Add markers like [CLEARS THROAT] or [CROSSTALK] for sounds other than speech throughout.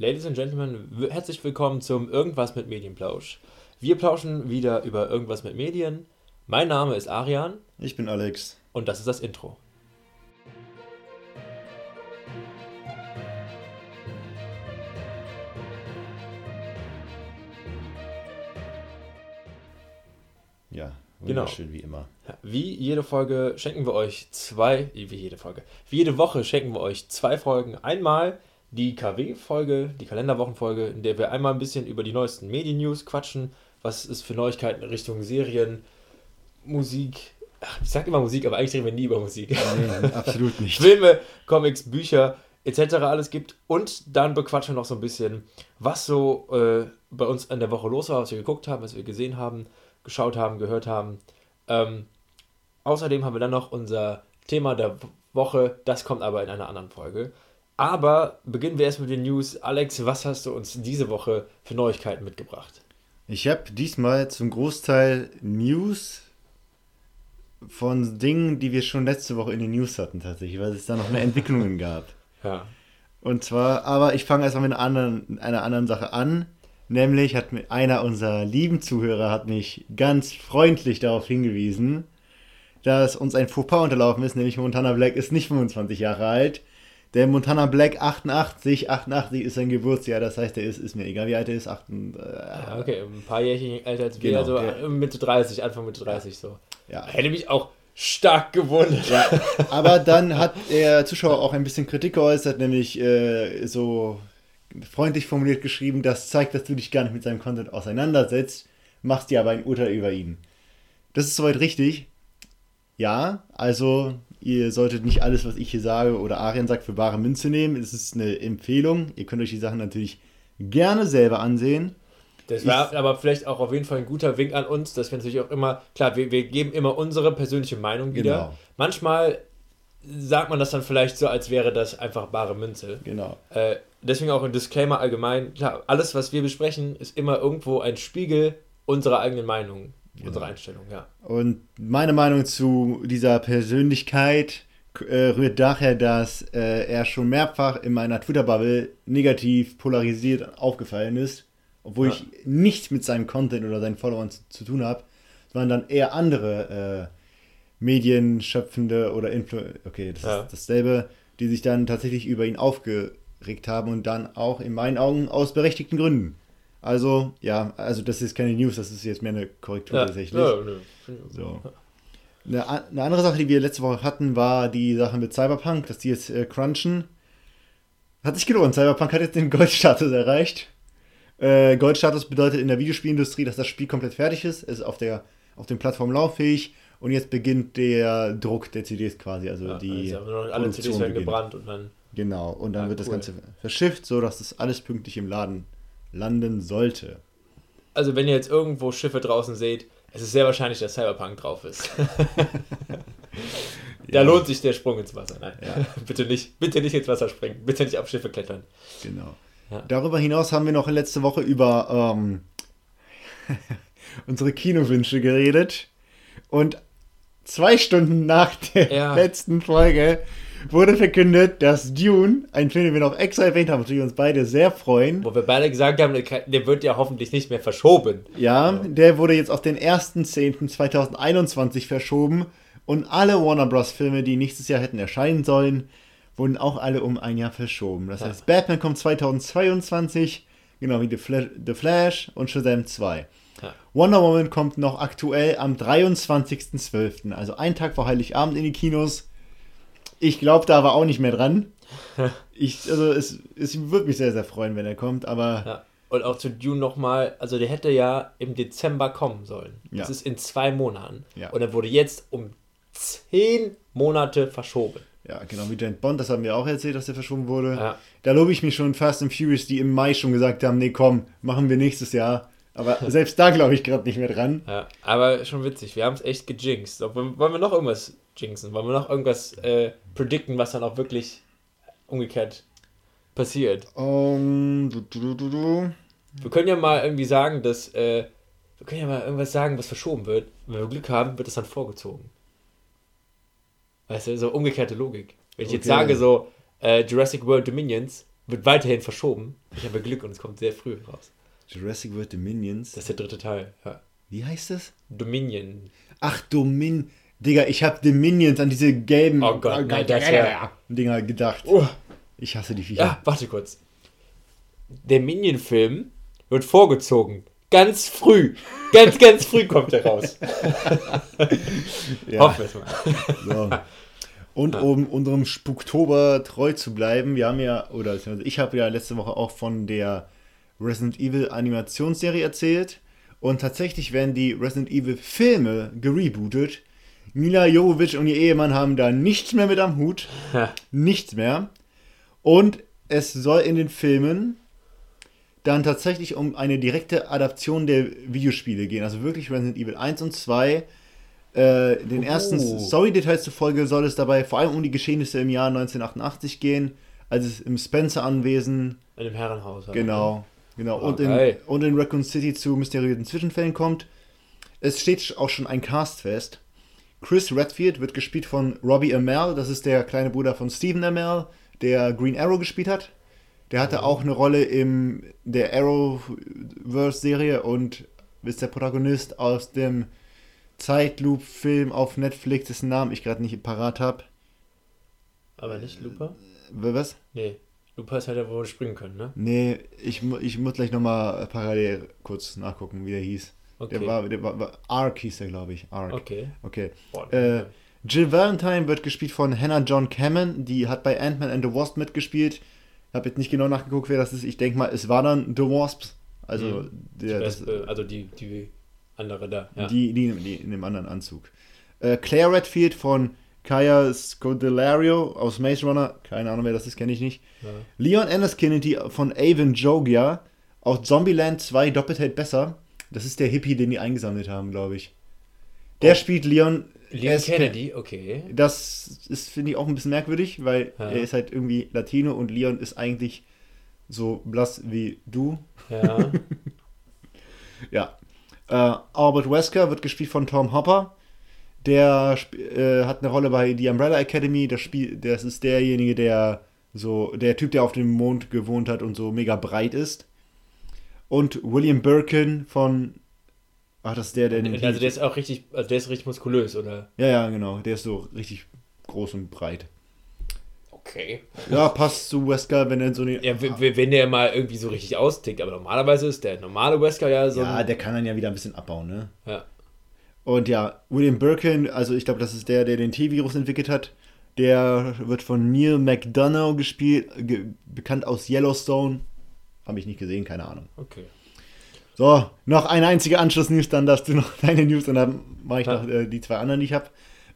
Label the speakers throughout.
Speaker 1: Ladies and Gentlemen, herzlich willkommen zum Irgendwas mit Medienplausch. Wir plauschen wieder über Irgendwas mit Medien. Mein Name ist Arian
Speaker 2: Ich bin Alex.
Speaker 1: und das ist das Intro.
Speaker 2: Ja,
Speaker 1: Genau.
Speaker 2: wunderschön wie immer.
Speaker 1: Wie jede Folge schenken wir euch zwei, wie jede Folge, wie jede Woche schenken wir euch zwei Folgen. Einmal die KW-Folge, die Kalenderwochenfolge, in der wir einmal ein bisschen über die neuesten Medien-News quatschen. Was ist für Neuigkeiten in Richtung Serien, Musik. Ach, ich sag immer Musik, aber eigentlich reden wir nie über Musik.
Speaker 2: Nee, absolut nicht. [LAUGHS]
Speaker 1: Filme, Comics, Bücher etc. alles gibt. Und dann bequatschen wir noch so ein bisschen, was so äh, bei uns in der Woche los war, was wir geguckt haben, was wir gesehen haben, geschaut haben, gehört haben. Ähm, außerdem haben wir dann noch unser Thema der Woche, das kommt aber in einer anderen Folge. Aber beginnen wir erst mit den News. Alex, was hast du uns diese Woche für Neuigkeiten mitgebracht?
Speaker 2: Ich habe diesmal zum Großteil News von Dingen, die wir schon letzte Woche in den News hatten tatsächlich, weil es da noch eine Entwicklungen [LAUGHS] gab.
Speaker 1: Ja.
Speaker 2: Und zwar, aber ich fange erstmal mit einer anderen, einer anderen Sache an. Nämlich hat mir einer unserer lieben Zuhörer hat mich ganz freundlich darauf hingewiesen, dass uns ein Fauxpas unterlaufen ist, nämlich Montana Black ist nicht 25 Jahre alt. Der Montana Black 88, 88 ist sein Geburtsjahr, das heißt, er ist, ist mir egal, wie alt er ist, 8,
Speaker 1: Ja, okay, ein paar Jährchen älter als wir,
Speaker 2: Genau,
Speaker 1: also
Speaker 2: der-
Speaker 1: Mitte 30, Anfang Mitte 30 so.
Speaker 2: ja.
Speaker 1: Hätte mich auch stark gewundert.
Speaker 2: Ja, [LAUGHS] aber dann hat der Zuschauer auch ein bisschen Kritik geäußert, nämlich äh, so freundlich formuliert geschrieben, das zeigt, dass du dich gar nicht mit seinem Content auseinandersetzt, machst dir aber ein Urteil über ihn. Das ist soweit richtig. Ja, also ihr solltet nicht alles, was ich hier sage oder Arian sagt, für bare Münze nehmen. Es ist eine Empfehlung. Ihr könnt euch die Sachen natürlich gerne selber ansehen.
Speaker 1: Das war aber vielleicht auch auf jeden Fall ein guter Wink an uns, dass wir natürlich auch immer, klar, wir, wir geben immer unsere persönliche Meinung wieder.
Speaker 2: Genau.
Speaker 1: Manchmal sagt man das dann vielleicht so, als wäre das einfach bare Münze.
Speaker 2: Genau.
Speaker 1: Äh, deswegen auch ein Disclaimer allgemein. Klar, alles, was wir besprechen, ist immer irgendwo ein Spiegel unserer eigenen Meinung, unserer Einstellung, ja.
Speaker 2: Und meine Meinung zu dieser Persönlichkeit äh, rührt daher, dass äh, er schon mehrfach in meiner Twitter-Bubble negativ polarisiert aufgefallen ist, obwohl
Speaker 1: Ja.
Speaker 2: ich nichts mit seinem Content oder seinen Followern zu, zu tun habe, sondern dann eher andere äh, Medienschöpfende oder Influ okay, das
Speaker 1: Ja.
Speaker 2: ist dasselbe, die sich dann tatsächlich über ihn aufgeregt haben und dann auch in meinen Augen aus berechtigten Gründen. Also, ja, also das ist keine News, das ist jetzt mehr eine Korrektur
Speaker 1: Ja,
Speaker 2: tatsächlich.
Speaker 1: ja, ich-
Speaker 2: So. Eine, eine andere Sache, die wir letzte Woche hatten, war die Sache mit Cyberpunk, dass die jetzt äh, crunchen. Hat sich gelohnt. Cyberpunk hat jetzt den Goldstatus erreicht. Äh, Goldstatus bedeutet in der Videospielindustrie, dass das Spiel komplett fertig ist. Es ist auf, der, auf den Plattformen lauffähig und jetzt beginnt der Druck der CDs quasi. Also
Speaker 1: Ja,
Speaker 2: die.
Speaker 1: also alle CDs
Speaker 2: Produktion
Speaker 1: werden
Speaker 2: beginnt.
Speaker 1: gebrannt und dann.
Speaker 2: Genau. Und dann
Speaker 1: Ja,
Speaker 2: wird das
Speaker 1: cool.
Speaker 2: Ganze verschifft, sodass das alles pünktlich im Laden landen sollte.
Speaker 1: Also, wenn ihr jetzt irgendwo Schiffe draußen seht, es ist sehr wahrscheinlich, dass Cyberpunk drauf ist. [LAUGHS] Da
Speaker 2: Ja.
Speaker 1: lohnt sich der Sprung ins Wasser. Nein,
Speaker 2: Ja. [LAUGHS]
Speaker 1: bitte nicht, bitte nicht ins Wasser springen, bitte nicht auf Schiffe klettern.
Speaker 2: Genau.
Speaker 1: Ja.
Speaker 2: Darüber hinaus haben wir noch letzte Woche über ähm, [LAUGHS] unsere Kinowünsche geredet. Und zwei Stunden nach der letzten Folge wurde verkündet, dass Dune, ein Film, den wir noch extra erwähnt haben, natürlich uns beide sehr freuen.
Speaker 1: Wo wir beide gesagt haben, der wird ja hoffentlich nicht mehr verschoben.
Speaker 2: Ja, der wurde jetzt auf den 1.10.2021 verschoben. Und alle Warner Bros. Filme, die nächstes Jahr hätten erscheinen sollen, wurden auch alle um ein Jahr verschoben. Das
Speaker 1: Ja.
Speaker 2: heißt, Batman kommt 2022, genau wie The Flash, The Flash und Shazam 2.
Speaker 1: Ja.
Speaker 2: Wonder Woman kommt noch aktuell am 23.12., also einen Tag vor Heiligabend in die Kinos. Ich glaube da aber auch nicht mehr dran. Ich, also es, es würde mich sehr, sehr freuen, wenn er kommt, aber
Speaker 1: Ja. Und auch zu Dune nochmal, also der hätte ja im Dezember kommen sollen.
Speaker 2: Ja.
Speaker 1: Das ist in zwei Monaten.
Speaker 2: Ja.
Speaker 1: Und er wurde jetzt um zehn Monate verschoben.
Speaker 2: Ja, genau, wie James Bond, das haben wir auch erzählt, dass der verschoben wurde.
Speaker 1: Ja.
Speaker 2: Da lobe ich mich schon Fast and Furious, die im Mai schon gesagt haben, nee, komm, machen wir nächstes Jahr. Aber [LAUGHS] selbst da glaube ich gerade nicht mehr dran.
Speaker 1: Ja, aber schon witzig, wir haben es echt gejinxt. Wollen wir noch irgendwas jinxen? Wollen wir noch irgendwas äh, predikten, was dann auch wirklich umgekehrt passiert?
Speaker 2: Um, du, du, du, du.
Speaker 1: Wir können ja mal irgendwie sagen, dass äh, wir können ja mal irgendwas sagen, was verschoben wird. Wenn wir Glück haben, wird es dann vorgezogen. Weißt du, so umgekehrte Logik. Wenn ich jetzt
Speaker 2: Okay.
Speaker 1: sage, so äh, Jurassic World Dominions wird weiterhin verschoben, Ich habe Glück und es kommt sehr früh raus.
Speaker 2: Jurassic World Dominions.
Speaker 1: Das ist der dritte Teil. Ja.
Speaker 2: Wie heißt das?
Speaker 1: Dominion.
Speaker 2: Ach, Domin. Digga, ich habe Dominions an diese gelben
Speaker 1: Oh Gott, nein, das wär-
Speaker 2: Dinger gedacht.
Speaker 1: Oh.
Speaker 2: Ich hasse die Viecher.
Speaker 1: Ja, warte kurz. Der Minion-Film wird vorgezogen. Ganz früh. Ganz, ganz früh kommt er raus. [LAUGHS]
Speaker 2: Ja.
Speaker 1: Hoffen wir es mal.
Speaker 2: So. Und um unserem Spuktober treu zu bleiben, wir haben ja, oder ich habe ja letzte Woche auch von der Resident Evil Animationsserie erzählt. Und tatsächlich werden die Resident Evil Filme gerebootet. Mila Jovovich und ihr Ehemann haben da nichts mehr mit am Hut. Nichts mehr. Und es soll in den Filmen dann tatsächlich um eine direkte Adaption der Videospiele gehen. Also wirklich Resident Evil 1 und 2. Äh, den ersten
Speaker 1: Oh.
Speaker 2: Story-Details zufolge soll es dabei vor allem um die Geschehnisse im Jahr 1988 gehen, als es im Spencer-Anwesen,
Speaker 1: In dem Herrenhaus. halt.
Speaker 2: genau, genau,
Speaker 1: Oh,
Speaker 2: und, in,
Speaker 1: geil.
Speaker 2: und in Raccoon City zu mysteriösen Zwischenfällen kommt. Es steht auch schon ein Cast fest. Chris Redfield wird gespielt von Robbie Amell, das ist der kleine Bruder von Stephen Amell, der Green Arrow gespielt hat. Der hatte auch eine Rolle in der Arrowverse-Serie und ist der Protagonist aus dem Zeitloop-Film auf Netflix, dessen Namen ich gerade nicht parat habe.
Speaker 1: Aber nicht Looper?
Speaker 2: Was?
Speaker 1: Nee. Looper ist halt der, wo wir springen können, ne?
Speaker 2: Nee, ich, ich muss gleich nochmal parallel kurz nachgucken, wie der hieß.
Speaker 1: Okay.
Speaker 2: Der war, der war, war Ark hieß der, glaube ich. Ark.
Speaker 1: Okay.
Speaker 2: Okay.
Speaker 1: Boah,
Speaker 2: Äh, Jill Valentine wird gespielt von Hannah John Cameron, die hat bei Ant-Man and the Wasp mitgespielt. Ich habe jetzt nicht genau nachgeguckt, wer das ist. Ich denke mal, es war dann The Wasps. Also
Speaker 1: Mhm.
Speaker 2: der, das,
Speaker 1: also die, die andere da. Ja.
Speaker 2: die, die, die in dem anderen Anzug. Äh, Claire Redfield von Kaya Scodelario aus Maze Runner. Keine Ahnung, wer das ist, kenne ich nicht.
Speaker 1: Ja.
Speaker 2: Leon Anders Kennedy von Avon Jogia aus Zombieland 2 doppelt hält besser. Das ist der Hippie, den die eingesammelt haben, glaube ich. Der
Speaker 1: Oh.
Speaker 2: spielt Leon.
Speaker 1: Leon
Speaker 2: S.
Speaker 1: Kennedy, okay.
Speaker 2: Das ist, finde ich, auch ein bisschen merkwürdig, weil
Speaker 1: Ja.
Speaker 2: er ist halt irgendwie Latino und Leon ist eigentlich so blass wie du.
Speaker 1: Ja. [LAUGHS]
Speaker 2: Ja. Äh, Albert Wesker wird gespielt von Tom Hopper. Der äh, hat eine Rolle bei The Umbrella Academy. Das, Spiel, das ist derjenige, der so, der Typ, der auf dem Mond gewohnt hat und so mega breit ist. Und William Birkin von. Ach, das ist der, der.
Speaker 1: also der ist auch richtig, also der ist richtig muskulös, oder?
Speaker 2: ja, ja, genau. Der ist so richtig groß und breit.
Speaker 1: Okay.
Speaker 2: Ja, passt zu Wesker, wenn er so eine.
Speaker 1: Ja, wenn der mal irgendwie so richtig austickt, aber normalerweise ist der normale Wesker ja so.
Speaker 2: ja, der kann dann ja wieder ein bisschen abbauen, ne?
Speaker 1: ja.
Speaker 2: Und ja, William Birkin, also ich glaube, das ist der, der den T-Virus entwickelt hat. Der wird von Neil McDonough gespielt, ge bekannt aus Yellowstone. Habe ich nicht gesehen, keine Ahnung.
Speaker 1: Okay.
Speaker 2: So, noch eine einzige Anschluss-News, dann darfst du noch [LAUGHS] deine News und dann mache ich
Speaker 1: Ja.
Speaker 2: noch äh, die zwei anderen, die ich habe.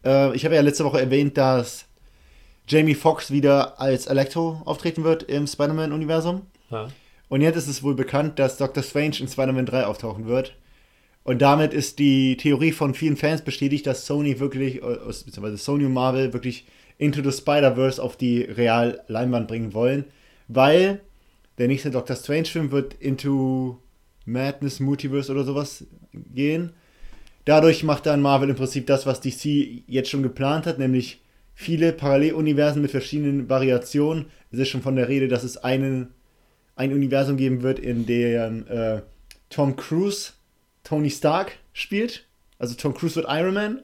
Speaker 2: Äh, ich habe ja letzte Woche erwähnt, dass Jamie Foxx wieder als Electro auftreten wird im Spider-Man-Universum.
Speaker 1: Ja.
Speaker 2: Und jetzt ist es wohl bekannt, dass Doctor Strange in Spider-Man 3 auftauchen wird. Und damit ist die Theorie von vielen Fans bestätigt, dass Sony wirklich, äh, beziehungsweise Sony und Marvel wirklich Into the Spider-Verse auf die Real-Leinwand bringen wollen. Weil der nächste Doctor Strange-Film wird Into Madness Multiverse oder sowas gehen. Dadurch macht dann Marvel im Prinzip das, was DC jetzt schon geplant hat, nämlich viele Paralleluniversen mit verschiedenen Variationen. Es ist schon von der Rede, dass es einen, ein Universum geben wird, in dem äh, Tom Cruise Tony Stark spielt. Also Tom Cruise wird Iron Man.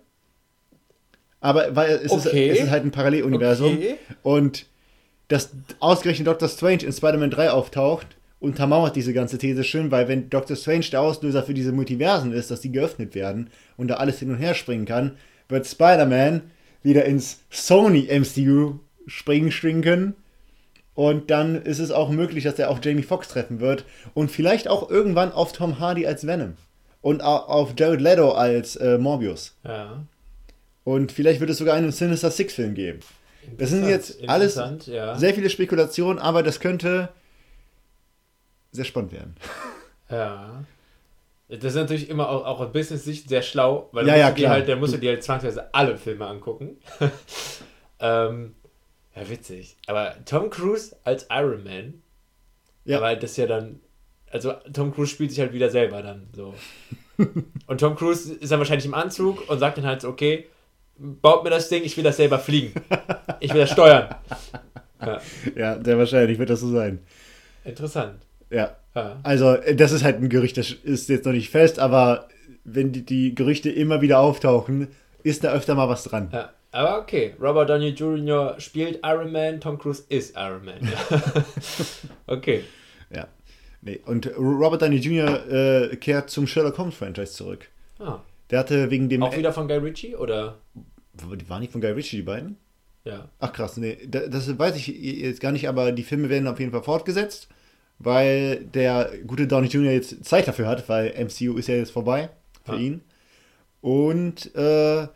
Speaker 2: Aber weil es,
Speaker 1: Okay.
Speaker 2: ist, es ist halt ein Paralleluniversum.
Speaker 1: Okay.
Speaker 2: Und dass ausgerechnet Doctor Strange in Spider-Man 3 auftaucht, untermauert diese ganze These schön, weil wenn Doctor Strange der Auslöser für diese Multiversen ist, dass die geöffnet werden und da alles hin und her springen kann, wird Spider-Man wieder ins Sony MCU springen, springen können. Und dann ist es auch möglich, dass er auf Jamie Foxx treffen wird und vielleicht auch irgendwann auf Tom Hardy als Venom und au- auf Jared Leto als äh, Morbius.
Speaker 1: Ja.
Speaker 2: Und vielleicht wird es sogar einen Sinister Six Film geben. Das sind jetzt alles
Speaker 1: ja.
Speaker 2: sehr viele Spekulationen, aber das könnte sehr spannend werden. [LAUGHS]
Speaker 1: Ja. Das ist natürlich immer auch, auch aus Business-Sicht sehr schlau, weil
Speaker 2: Ja, ja,
Speaker 1: halt, da musst du dir halt zwangsweise alle Filme angucken. [LAUGHS] ähm, ja, witzig. Aber Tom Cruise als Iron Man,
Speaker 2: Ja.
Speaker 1: aber das ja dann, also Tom Cruise spielt sich halt wieder selber dann so. [LAUGHS] und Tom Cruise ist dann wahrscheinlich im Anzug und sagt dann halt so, okay, baut mir das Ding, ich will das selber fliegen. Ich will das steuern. Ja,
Speaker 2: Ja, sehr wahrscheinlich wird das so sein.
Speaker 1: interessant.
Speaker 2: Ja. ja. Also, äh, das ist halt ein Gerücht, das ist jetzt noch nicht fest, aber wenn die, die Gerüchte immer wieder auftauchen, ist da öfter mal was dran.
Speaker 1: Ja. Aber okay, Robert Downey Jr. spielt Iron Man, Tom Cruise ist Iron Man. [LAUGHS] okay.
Speaker 2: Ja. Nee. Und Robert Downey Jr. Äh, kehrt zum Sherlock Holmes Franchise zurück. Ah. Der hatte wegen dem.
Speaker 1: Auch wieder von Guy Ritchie oder?
Speaker 2: Die waren nicht von Guy Ritchie, die beiden?
Speaker 1: Ja.
Speaker 2: Ach krass, nee. Das weiß ich jetzt gar nicht, aber die Filme werden auf jeden Fall fortgesetzt, weil der gute Downey Jr. jetzt Zeit dafür hat, weil MCU ist ja jetzt vorbei für ah. ihn. Und äh,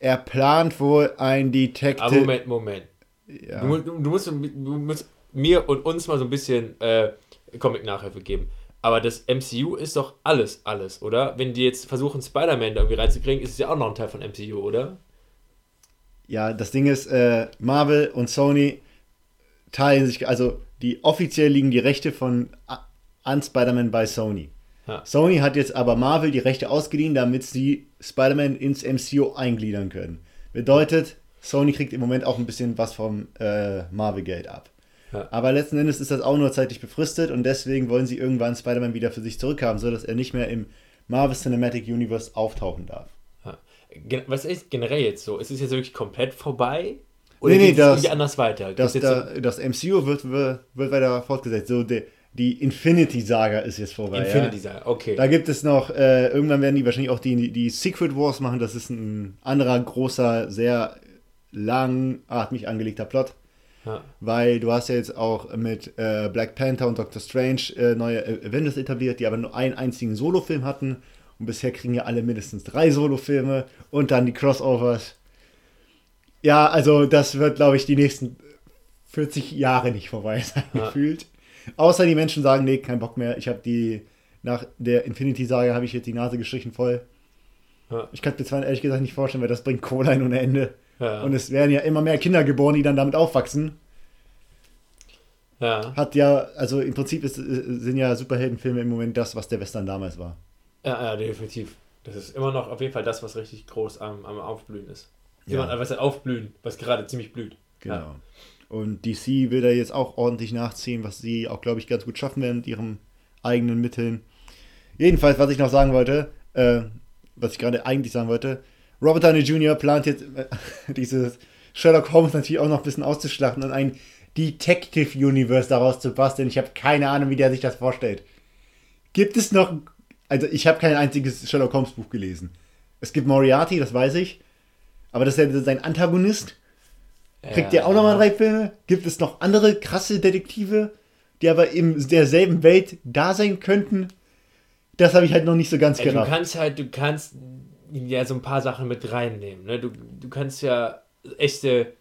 Speaker 2: er plant wohl ein Detective. Ah,
Speaker 1: Moment, Moment. Ja. Du, du, du, musst, du musst mir und uns mal so ein bisschen äh, Comic-Nachhilfe geben. Aber das MCU ist doch alles, alles, oder? Wenn die jetzt versuchen, Spider-Man da irgendwie reinzukriegen, ist es ja auch noch ein Teil von MCU, oder?
Speaker 2: Ja, das Ding ist, äh, Marvel und Sony teilen sich, also die offiziell liegen die Rechte von an Spider-Man bei Sony. Ja. Sony hat jetzt aber Marvel die Rechte ausgeliehen, damit sie Spider-Man ins MCU eingliedern können. Bedeutet, Sony kriegt im Moment auch ein bisschen was vom äh, Marvel-Geld ab. Ja. Aber letzten Endes ist das auch nur zeitlich befristet und deswegen wollen sie irgendwann Spider-Man wieder für sich zurückhaben, sodass er nicht mehr im Marvel Cinematic Universe auftauchen darf.
Speaker 1: Ja. Was ist generell jetzt so? Ist es jetzt wirklich komplett vorbei? Oder nee, nee, geht es irgendwie anders weiter?
Speaker 2: Das, da, so das MCU wird, wird, wird weiter fortgesetzt. So, der, die Infinity-Saga ist jetzt vorbei.
Speaker 1: Infinity-Saga, okay.
Speaker 2: Da gibt es noch, äh, irgendwann werden die wahrscheinlich auch die, die Secret Wars machen. Das ist ein anderer, großer, sehr langatmig angelegter Plot. Ja. Weil du hast ja jetzt auch mit äh, Black Panther und Doctor Strange äh, neue Avengers etabliert, die aber nur einen einzigen Solo-Film hatten. Und bisher kriegen ja alle mindestens drei Solo-Filme und dann die Crossovers. Ja, also das wird, glaube ich, die nächsten 40 Jahre nicht vorbei [LAUGHS] sein, ja. gefühlt. Außer die Menschen sagen, nee, kein Bock mehr. Ich habe die, nach der Infinity-Sage habe ich jetzt die Nase gestrichen voll. Ja. Ich kann mir zwar ehrlich gesagt nicht vorstellen, weil das bringt Kohle ein ohne Ende. Ja. Und es werden ja immer mehr Kinder geboren, die dann damit aufwachsen. Ja. Hat ja, also im Prinzip ist, sind ja Superheldenfilme im Moment das, was der Western damals war.
Speaker 1: Ja, ja, definitiv. Das ist immer noch auf jeden Fall das, was richtig groß am, am Aufblühen ist. Ja. Immer, was aufblühen, was gerade ziemlich blüht.
Speaker 2: Genau. Ja. Und DC will da jetzt auch ordentlich nachziehen, was sie auch, glaube ich, ganz gut schaffen werden mit ihren eigenen Mitteln. Jedenfalls, was ich noch sagen wollte, äh, was ich gerade eigentlich sagen wollte, Robert Downey Jr. plant jetzt äh, [LAUGHS] dieses Sherlock Holmes natürlich auch noch ein bisschen auszuschlachten und ein Detective Universe daraus zu basteln. Ich habe keine Ahnung, wie der sich das vorstellt. Gibt es noch. Also, ich habe kein einziges Sherlock Holmes Buch gelesen. Es gibt Moriarty, das weiß ich. Aber das ist ja sein Antagonist. Kriegt ja. der auch nochmal drei Filme? Gibt es noch andere krasse Detektive, die aber in derselben Welt da sein könnten? Das habe ich halt noch nicht so ganz
Speaker 1: gerafft. Du kannst halt, du kannst ja so ein paar Sachen mit reinnehmen. Ne? Du, du kannst ja echte.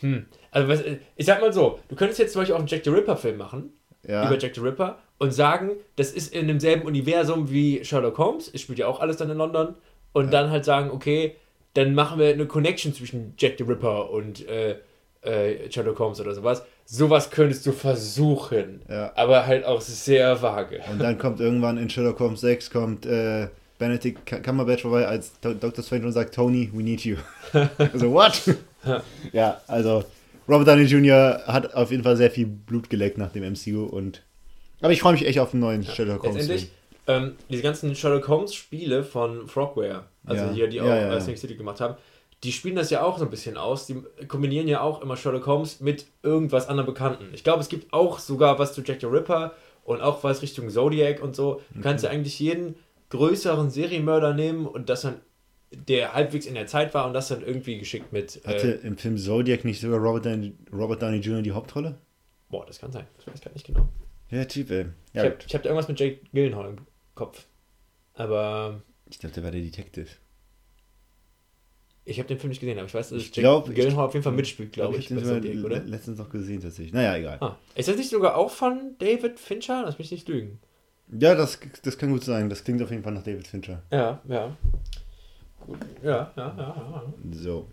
Speaker 1: Hm. Also, was, ich sag mal so, du könntest jetzt zum Beispiel auch einen Jack the Ripper-Film machen. Ja. Über Jack the Ripper und sagen, das ist in demselben Universum wie Sherlock Holmes. Es spielt ja auch alles dann in London. Und ja. dann halt sagen, okay, dann machen wir eine Connection zwischen Jack the Ripper und äh, äh, Sherlock Holmes oder sowas. Sowas könntest du versuchen. Ja. Aber halt auch sehr vage.
Speaker 2: Und dann kommt irgendwann in Sherlock Holmes 6 kommt äh, Benedict Cumberbatch vorbei als Dr. Strange und sagt, Tony, we need you. [LAUGHS] also, what? ja, also Robert Downey Jr. hat auf jeden Fall sehr viel Blut geleckt nach dem MCU und aber ich freue mich echt auf einen neuen ja. Sherlock Holmes.
Speaker 1: Letztendlich, ähm, diese ganzen Sherlock Holmes Spiele von Frogware, also ja. hier, die auch ja, ja. Snake City gemacht haben, die spielen das ja auch so ein bisschen aus. Die kombinieren ja auch immer Sherlock Holmes mit irgendwas anderem Bekannten. Ich glaube, es gibt auch sogar was zu Jack the Ripper und auch was Richtung Zodiac und so. Du kannst ja eigentlich jeden größeren Serienmörder nehmen und das dann, der halbwegs in der Zeit war und das dann irgendwie geschickt mit.
Speaker 2: Äh, Hatte im Film Zodiac nicht sogar Robert Downey, Robert Downey Jr. die Hauptrolle?
Speaker 1: Boah, das kann sein. Das weiß ich gar nicht genau.
Speaker 2: Ja, Typ, ey.
Speaker 1: Ja, ich habe hab da irgendwas mit Jake Gyllenhaal im Kopf. Aber.
Speaker 2: Ich glaube, der war der Detective.
Speaker 1: Ich habe den Film nicht gesehen, aber ich weiß, dass ich Jake glaub, Gyllenhaal auf jeden Fall mitspielt, glaube ich.
Speaker 2: ich habe den oder? letztens noch gesehen, tatsächlich. Naja, egal. Ah.
Speaker 1: Ist das nicht sogar auch von David Fincher? Lass mich nicht lügen.
Speaker 2: Ja, das, das kann gut sein. Das klingt auf jeden Fall nach David Fincher.
Speaker 1: Ja, ja. Gut. Ja, ja, ja, ja.
Speaker 2: So.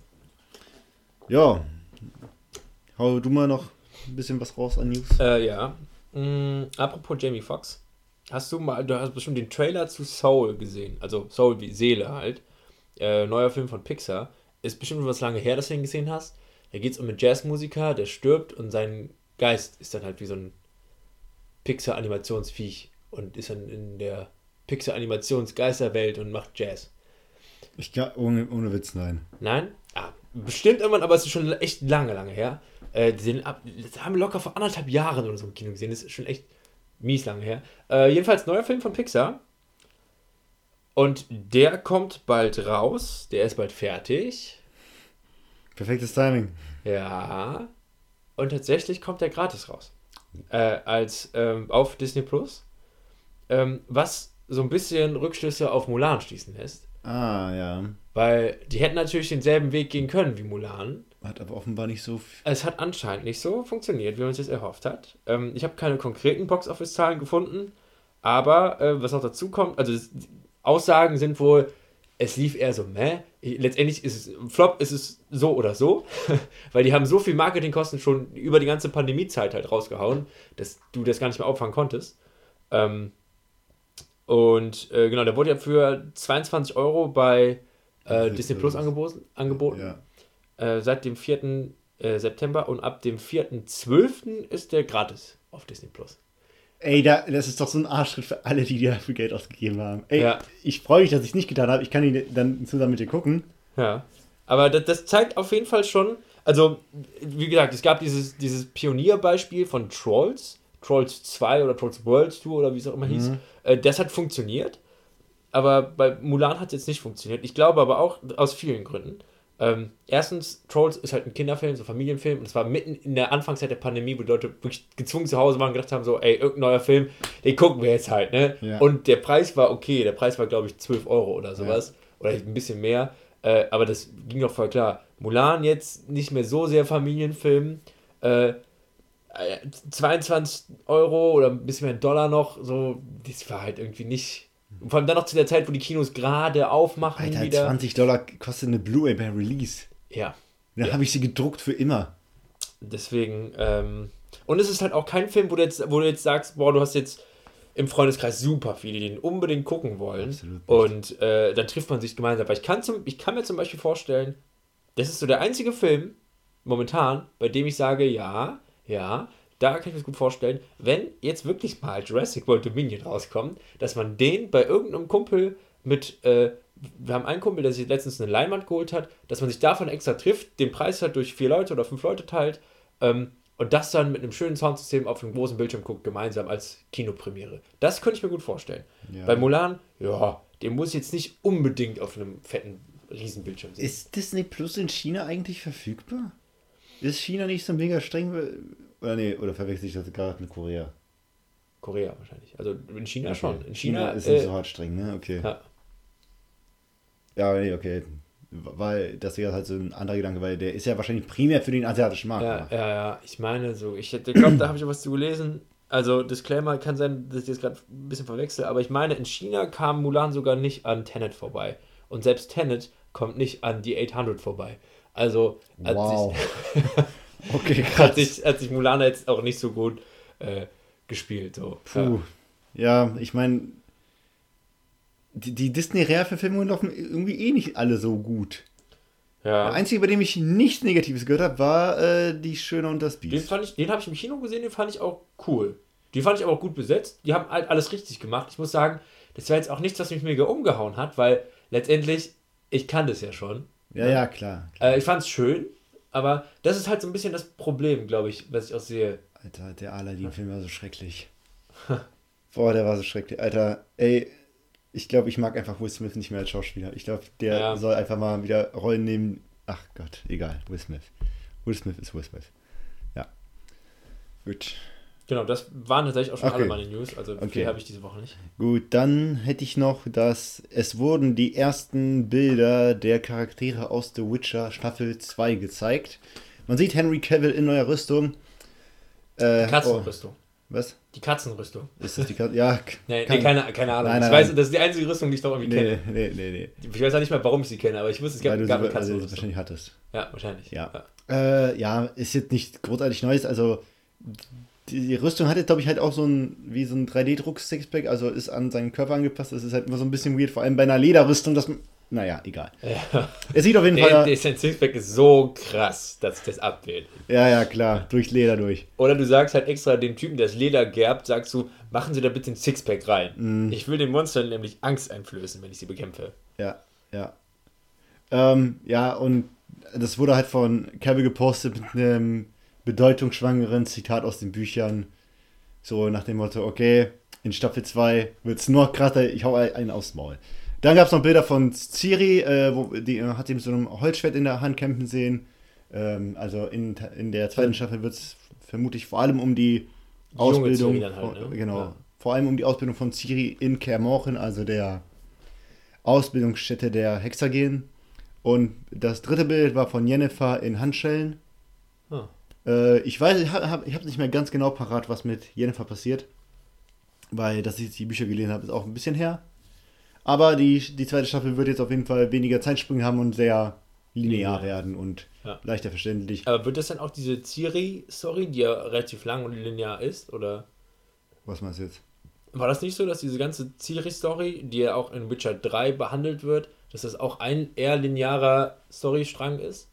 Speaker 2: Ja. Hau du mal noch ein bisschen was raus an News.
Speaker 1: Äh, ja. Mm, apropos Jamie Foxx. Hast du mal, du hast bestimmt den Trailer zu Soul gesehen. Also Soul wie Seele halt. Äh, neuer Film von Pixar. Ist bestimmt was lange her, dass du ihn gesehen hast. Da geht es um einen Jazzmusiker, der stirbt und sein Geist ist dann halt wie so ein Pixar-Animationsviech und ist dann in der Pixar-Animationsgeisterwelt und macht Jazz.
Speaker 2: Ich glaube, ohne, ohne Witz, nein.
Speaker 1: Nein? Ah, bestimmt irgendwann, aber es ist schon echt lange, lange her. Äh, ab, das haben wir locker vor anderthalb Jahren oder so im Kino gesehen. Das ist schon echt mies lange her. Äh, jedenfalls neuer Film von Pixar. Und der kommt bald raus. Der ist bald fertig.
Speaker 2: Perfektes Timing.
Speaker 1: Ja. Und tatsächlich kommt der gratis raus. Äh, als ähm, auf Disney Plus. Ähm, was so ein bisschen Rückschlüsse auf Mulan schließen lässt.
Speaker 2: Ah, ja.
Speaker 1: Weil die hätten natürlich denselben Weg gehen können wie Mulan.
Speaker 2: Hat aber offenbar nicht so.
Speaker 1: Es hat anscheinend nicht so funktioniert, wie man sich das erhofft hat. Ähm, ich habe keine konkreten Box-Office-Zahlen gefunden, aber äh, was noch dazu kommt, also es, Aussagen sind wohl, es lief eher so, meh. Letztendlich ist es, Flop ist es so oder so, [LAUGHS] weil die haben so viel Marketingkosten schon über die ganze Pandemiezeit halt rausgehauen, dass du das gar nicht mehr auffangen konntest. Ähm, und äh, genau, der wurde ja für 22 Euro bei äh, Disney Plus angeboten. angeboten
Speaker 2: Ja.
Speaker 1: äh, seit dem 4. Äh, September und ab dem 4.12. ist der gratis auf Disney Plus.
Speaker 2: Ey, da, das ist doch so ein Arschschritt für alle, die dafür Geld ausgegeben haben. Ey,
Speaker 1: Ja.
Speaker 2: ich freue mich, dass ich es nicht getan habe. Ich kann ihn dann zusammen mit dir gucken.
Speaker 1: Ja. Aber das, das zeigt auf jeden Fall schon, also wie gesagt, es gab dieses, dieses Pionierbeispiel von Trolls, Trolls 2 oder Trolls World 2 oder wie es auch immer hieß. Äh, das hat funktioniert, aber bei Mulan hat es jetzt nicht funktioniert. Ich glaube aber auch aus vielen Gründen. Ähm, erstens, Trolls ist halt ein Kinderfilm, so ein Familienfilm. Und es war mitten in der Anfangszeit der Pandemie, wo die Leute wirklich gezwungen zu Hause waren und gedacht haben: so, ey, irgendein neuer Film, den gucken wir jetzt halt, ne?
Speaker 2: Ja.
Speaker 1: Und der Preis war okay. Der Preis war, glaube ich, 12 Euro oder sowas. Oder ein bisschen mehr. Äh, aber das ging doch voll klar. Mulan jetzt nicht mehr so sehr Familienfilm. Äh, 22 Euro oder ein bisschen mehr Dollar noch, so, das war halt irgendwie nicht. Vor allem dann noch zu der Zeit, wo die Kinos gerade aufmachen
Speaker 2: Alter,
Speaker 1: wieder.
Speaker 2: 20 Dollar kostet eine Blu-ray bei Release.
Speaker 1: Ja,
Speaker 2: Dann
Speaker 1: Ja.
Speaker 2: habe ich sie gedruckt für immer.
Speaker 1: deswegen. Ähm, und es ist halt auch kein Film, wo du, jetzt, wo du jetzt sagst, boah, du hast jetzt im Freundeskreis super viele, die den unbedingt gucken wollen.
Speaker 2: Absolut nicht.
Speaker 1: Und äh, dann trifft man sich gemeinsam. Weil ich kann, zum, ich kann mir zum Beispiel vorstellen, das ist so der einzige Film momentan, bei dem ich sage, ja, ja, da kann ich mir das gut vorstellen, wenn jetzt wirklich mal Jurassic World Dominion rauskommt, dass man den bei irgendeinem Kumpel mit, äh, wir haben einen Kumpel, der sich letztens eine Leinwand geholt hat, dass man sich davon extra trifft, den Preis halt durch vier Leute oder fünf Leute teilt ähm, und das dann mit einem schönen Soundsystem auf einem großen Bildschirm guckt, gemeinsam als Kinopremiere. Das könnte ich mir gut vorstellen.
Speaker 2: Ja.
Speaker 1: Bei Mulan, ja, den muss jetzt nicht unbedingt auf einem fetten Riesenbildschirm sehen.
Speaker 2: Ist Disney Plus in China eigentlich verfügbar? Ist China nicht so mega streng? Oder nee, oder verwechsel ich das gerade mit Korea?
Speaker 1: Korea wahrscheinlich. Also in China
Speaker 2: Okay.
Speaker 1: schon. In China,
Speaker 2: ist
Speaker 1: äh,
Speaker 2: nicht so hart streng, ne? Okay.
Speaker 1: ja.
Speaker 2: Ja, nee, okay. Weil das wäre halt so ein anderer Gedanke, weil der ist ja wahrscheinlich primär für den asiatischen Markt.
Speaker 1: Ja,
Speaker 2: gemacht.
Speaker 1: ja, ja. Ich meine so, ich glaube, da habe ich was zu gelesen. Also, Disclaimer kann sein, dass ich das gerade ein bisschen verwechsel, aber ich meine, in China kam Mulan sogar nicht an Tenet vorbei. Und selbst Tenet kommt nicht an die 800 vorbei. Also hat,
Speaker 2: Wow.
Speaker 1: sich, [LAUGHS]
Speaker 2: Okay,
Speaker 1: hat,
Speaker 2: krass.
Speaker 1: sich, hat sich Mulan jetzt auch nicht so gut äh, gespielt. So.
Speaker 2: Puh. Ja, ich meine, die, die Disney-Rare-Verfilmungen laufen irgendwie eh nicht alle so gut.
Speaker 1: Ja.
Speaker 2: Der
Speaker 1: ja.
Speaker 2: einzige, bei dem ich nichts Negatives gehört habe, war äh, Die Schöne und das
Speaker 1: Den,
Speaker 2: Biest.
Speaker 1: fand ich, den habe ich im Kino gesehen, den fand ich auch cool. Die fand ich aber auch gut besetzt. Die haben halt alles richtig gemacht. Ich muss sagen, das war jetzt auch nichts, was mich mega umgehauen hat, weil letztendlich, ich kann das ja schon.
Speaker 2: Ja, ja, klar.
Speaker 1: Äh, ich fand es schön, aber das ist halt so ein bisschen das Problem, glaube ich, was ich auch sehe.
Speaker 2: Alter, der Aladdin-Film war so schrecklich. [LAUGHS] Boah, der war so schrecklich. Alter, ey, ich glaube, ich mag einfach Will Smith nicht mehr als Schauspieler. Ich glaube, der
Speaker 1: Ja.
Speaker 2: soll einfach mal wieder Rollen nehmen. Ach Gott, egal. Will Smith. Will Smith ist Will Smith. Ja. Gut.
Speaker 1: Genau, das waren tatsächlich auch schon
Speaker 2: Okay.
Speaker 1: alle meine News. Also
Speaker 2: Okay.
Speaker 1: viel habe ich diese Woche nicht.
Speaker 2: Gut, dann hätte ich noch, dass es wurden die ersten Bilder der Charaktere aus The Witcher Staffel 2 gezeigt. Man sieht Henry Cavill in neuer Rüstung. Äh,
Speaker 1: Katzenrüstung.
Speaker 2: oh, was?
Speaker 1: Die Katzenrüstung.
Speaker 2: Ist das die Katze? Ja. [LAUGHS]
Speaker 1: Nee, nee keine, keine Ahnung.
Speaker 2: Nein, nein,
Speaker 1: ich weiß, das ist die einzige Rüstung, die ich doch irgendwie
Speaker 2: Nee,
Speaker 1: kenne.
Speaker 2: nee, nee, nee.
Speaker 1: Ich weiß auch nicht mal, warum ich sie kenne, aber ich wusste, es gab,
Speaker 2: Weil
Speaker 1: gab eine
Speaker 2: weil du sie
Speaker 1: Katzenrüstung.
Speaker 2: wahrscheinlich hattest.
Speaker 1: Ja, wahrscheinlich.
Speaker 2: Ja. Äh, ja, ist jetzt nicht großartig Neues. Also, die, Rüstung hat jetzt, glaube ich, halt auch so ein, wie so ein 3D-Druck-Sixpack, also ist an seinen Körper angepasst. Das ist halt immer so ein bisschen weird, vor allem bei einer Lederrüstung, dass man naja, egal.
Speaker 1: Ja.
Speaker 2: Es sieht auf jeden
Speaker 1: Der,
Speaker 2: Fall.
Speaker 1: der sein Sixpack ist so krass, dass das abwählt.
Speaker 2: Ja, ja, klar. Durchs Leder durch.
Speaker 1: Oder du sagst halt extra dem Typen, der das Leder gerbt, sagst du, machen Sie da bitte ein Sixpack rein.
Speaker 2: Mhm.
Speaker 1: Ich will den Monstern nämlich Angst einflößen, wenn ich sie bekämpfe.
Speaker 2: Ja, ja. Ähm, ja, und das wurde halt von Cavill gepostet mit einem bedeutungsschwangeren Zitat aus den Büchern. So nach dem Motto, okay, in Staffel 2 wird es noch krasser, ich hau einen aufs Maul. Dann gab es noch Bilder von Ciri, äh, wo die äh, hat sie mit so einem Holzschwert in der Hand kämpfen sehen. Ähm, also in, in der zweiten Staffel wird es vermutlich vor allem um die Ausbildung,
Speaker 1: halt, ne?
Speaker 2: genau,
Speaker 1: Ja.
Speaker 2: vor allem um die Ausbildung von Ciri in Kermorchen, also der Ausbildungsstätte der Hexer gehen. Und das dritte Bild war von Jennifer in Handschellen.
Speaker 1: Ah.
Speaker 2: Äh, ich weiß, ich habe hab nicht mehr ganz genau parat, was mit Jennifer passiert. Weil, dass ich jetzt die Bücher gelesen habe, ist auch ein bisschen her. Aber die, die zweite Staffel wird jetzt auf jeden Fall weniger Zeitsprünge haben und sehr linear
Speaker 1: Linear.
Speaker 2: werden und
Speaker 1: Ja.
Speaker 2: leichter verständlich.
Speaker 1: Aber wird das dann auch diese Ciri-Story, die ja relativ lang und linear ist? Oder
Speaker 2: Was meinst du jetzt?
Speaker 1: war das nicht so, dass diese ganze Ciri-Story, die ja auch in Witcher 3 behandelt wird, dass das auch ein eher linearer Storystrang ist?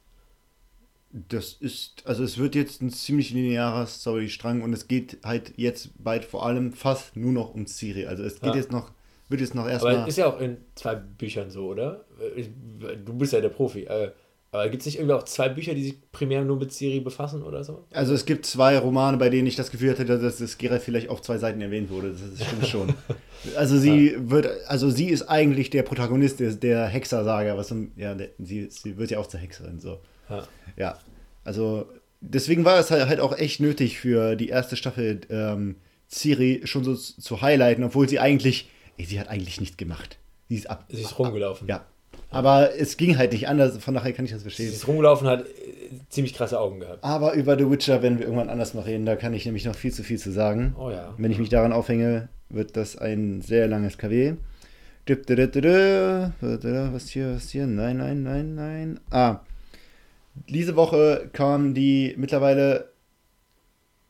Speaker 2: Das ist, also es wird jetzt ein ziemlich linearer Storystrang und es geht halt jetzt bald vor allem fast nur noch um Ciri. Also es geht
Speaker 1: Ja.
Speaker 2: jetzt noch, wird jetzt noch
Speaker 1: Aber
Speaker 2: erstmal.
Speaker 1: ist ja auch in zwei Büchern so, oder? Ich- Du bist ja der Profi. äh, Aber gibt es nicht irgendwie auch zwei Bücher, die sich primär nur mit Ciri befassen oder so?
Speaker 2: Also es gibt zwei Romane, bei denen ich das Gefühl hatte, dass das Geralt vielleicht auf zwei Seiten erwähnt wurde. Das, stimmt schon. [LAUGHS] Also sie wird, also sie ist eigentlich der Protagonist der, der Hexersaga, was ja, der, sie, sie wird ja auch zur Hexerin so.
Speaker 1: Ja.
Speaker 2: Ja, also deswegen war es halt, halt auch echt nötig für die erste Staffel ähm, Ciri schon so zu highlighten, obwohl sie eigentlich, ey, sie hat eigentlich nichts gemacht. Sie ist ab.
Speaker 1: Sie ist rumgelaufen.
Speaker 2: Ja. Aber es ging halt nicht anders, von daher kann ich das
Speaker 1: Sie
Speaker 2: verstehen.
Speaker 1: ist rumgelaufen, hat äh, ziemlich krasse Augen gehabt.
Speaker 2: Aber über The Witcher werden wir irgendwann anders mal reden, da kann ich nämlich noch viel zu viel zu sagen.
Speaker 1: Oh ja.
Speaker 2: Wenn ich mich daran aufhänge, wird das ein sehr langes KW. Was hier, was hier? Nein, nein, nein, nein. Ah. Diese Woche kam die mittlerweile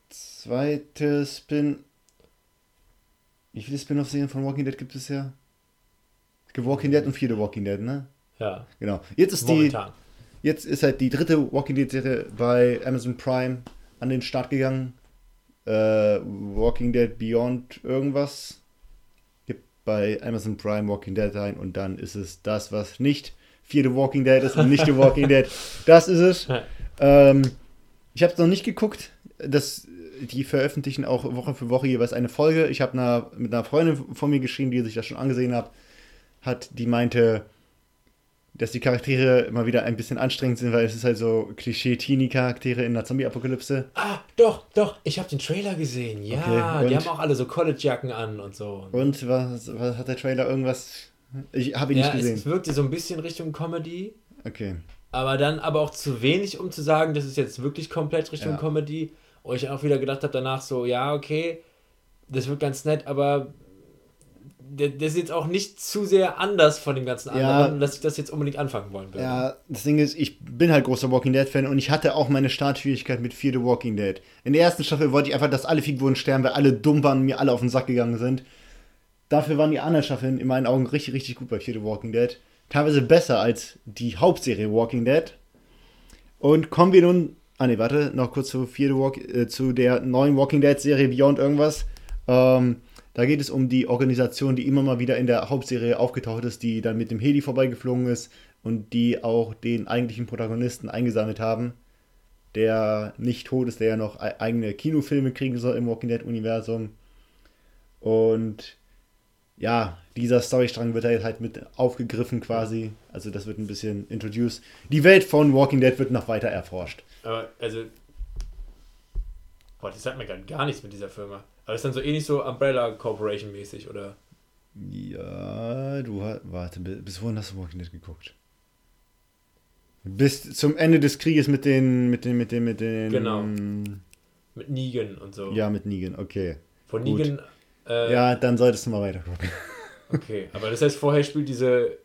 Speaker 2: zweite Spin. Wie viele Spin-off-Serien von Walking Dead gibt es ja? Es gibt Walking Dead und vierte Walking Dead, ne?
Speaker 1: Ja.
Speaker 2: Genau. Jetzt ist die,
Speaker 1: Momentan.
Speaker 2: Jetzt ist halt die dritte Walking Dead-Serie bei Amazon Prime an den Start gegangen. Äh, Walking Dead Beyond irgendwas. Gibt bei Amazon Prime Walking Dead ein und dann ist es das, was nicht vierte Walking Dead ist und nicht The Walking Dead. Das ist es. Ähm, ich habe es noch nicht geguckt. Das, die veröffentlichen auch Woche für Woche jeweils eine Folge. Ich habe einer, mit einer Freundin von mir geschrieben, die sich das schon angesehen hat, hat, die meinte, dass die Charaktere immer wieder ein bisschen anstrengend sind, weil es ist halt so Klischee-Teenie-Charaktere in der Zombie-Apokalypse.
Speaker 1: Ah, doch, doch. Ich habe den Trailer gesehen. Ja,
Speaker 2: Okay,
Speaker 1: die haben auch alle so College-Jacken an und so.
Speaker 2: Und was, was hat der Trailer irgendwas? Ich habe ihn
Speaker 1: ja,
Speaker 2: nicht
Speaker 1: es,
Speaker 2: gesehen.
Speaker 1: es wirkte so ein bisschen Richtung Comedy,
Speaker 2: Okay.
Speaker 1: aber dann aber auch zu wenig, um zu sagen, das ist jetzt wirklich komplett Richtung
Speaker 2: Ja.
Speaker 1: Comedy. Und ich auch wieder gedacht habe danach so, ja, okay, das wird ganz nett, aber der- das ist jetzt auch nicht zu sehr anders von dem ganzen
Speaker 2: Ja.
Speaker 1: anderen, dass ich das jetzt unbedingt anfangen wollen würde.
Speaker 2: Ja, das Ding ist, ich bin halt großer Walking Dead-Fan und ich hatte auch meine Startschwierigkeit mit Fear the Walking Dead. In der ersten Staffel wollte ich einfach, dass alle Figuren sterben, weil alle dumm waren und mir alle auf den Sack gegangen sind. Dafür waren die anderen Staffeln in meinen Augen richtig, richtig gut bei Fear the Walking Dead. Teilweise besser als die Hauptserie Walking Dead. Und kommen wir nun. Ah ne, warte, noch kurz zu, Fear the Walk, äh, zu der neuen Walking Dead-Serie Beyond irgendwas. Ähm, da geht es um die Organisation, die immer mal wieder in der Hauptserie aufgetaucht ist, die dann mit dem Heli vorbeigeflogen ist und die auch den eigentlichen Protagonisten eingesammelt haben, der nicht tot ist, der ja noch e- eigene Kinofilme kriegen soll im Walking Dead-Universum. Und ja, dieser Storystrang wird halt halt mit aufgegriffen quasi. Also das wird ein bisschen introduced. Die Welt von Walking Dead wird noch weiter erforscht.
Speaker 1: Aber, also. Boah, das sagt mir gerade gar nichts mit dieser Firma. Aber das ist dann so ähnlich so Umbrella Corporation mäßig, oder?
Speaker 2: Ja, du hast. Warte, bi- bis wohin hast du Walking Dead geguckt? Bis zum Ende des Krieges mit den. mit den. mit den. mit den.
Speaker 1: Genau. Mit Negan und so.
Speaker 2: Ja, mit Negan, okay.
Speaker 1: Von
Speaker 2: gut.
Speaker 1: Äh,
Speaker 2: Ja, dann solltest du mal weiter gucken.
Speaker 1: Okay, aber das heißt, vorher spielt diese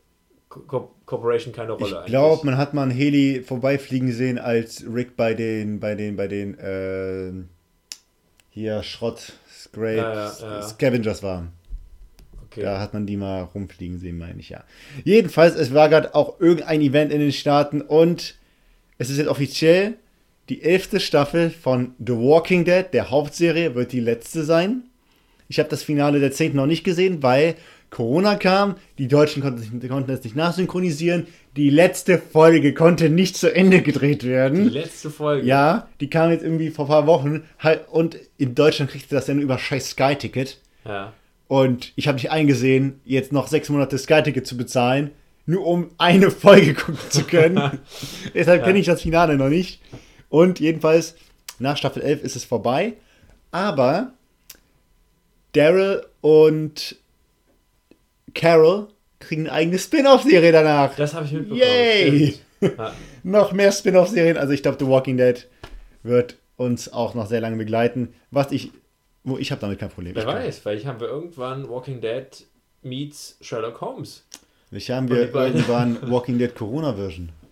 Speaker 1: Co Corporation keine Rolle
Speaker 2: Ich glaube, man hat mal einen Heli vorbeifliegen sehen, als Rick bei den, bei den, bei den, ähm, hier Schrott, Scrape,
Speaker 1: Ja, ja, ja.
Speaker 2: Scavengers war.
Speaker 1: Okay.
Speaker 2: Da hat man die mal rumfliegen sehen, meine ich, ja. Jedenfalls, es war gerade auch irgendein Event in den Staaten und es ist jetzt offiziell, die elfte Staffel von The Walking Dead, der Hauptserie, wird die letzte sein. Ich habe das Finale der 10. noch nicht gesehen, weil Corona kam, die Deutschen konnten, konnten es nicht nachsynchronisieren, die letzte Folge konnte nicht zu Ende gedreht werden.
Speaker 1: Die letzte Folge.
Speaker 2: Ja, die kam jetzt irgendwie vor ein paar Wochen halt, und in Deutschland kriegst du das dann über scheiß Sky-Ticket.
Speaker 1: Ja.
Speaker 2: Und ich habe nicht eingesehen, jetzt noch sechs Monate Sky-Ticket zu bezahlen, nur um eine Folge [LAUGHS] gucken zu können. [LAUGHS] Deshalb
Speaker 1: Ja.
Speaker 2: kenne ich das Finale noch nicht. Und jedenfalls, nach Staffel 11 ist es vorbei. Aber Daryl und Carol kriegen eine eigene Spin-off-Serie danach.
Speaker 1: Das habe ich mitbekommen.
Speaker 2: Yay! [LAUGHS]
Speaker 1: Ja.
Speaker 2: noch mehr Spin-off-Serien. Also ich glaube, The Walking Dead wird uns auch noch sehr lange begleiten. Was ich, wo ich habe damit kein Problem.
Speaker 1: Wer weiß, vielleicht haben wir irgendwann Walking Dead meets Sherlock Holmes.
Speaker 2: Vielleicht haben wir irgendwann Walking Dead Corona-Version.
Speaker 1: Uh.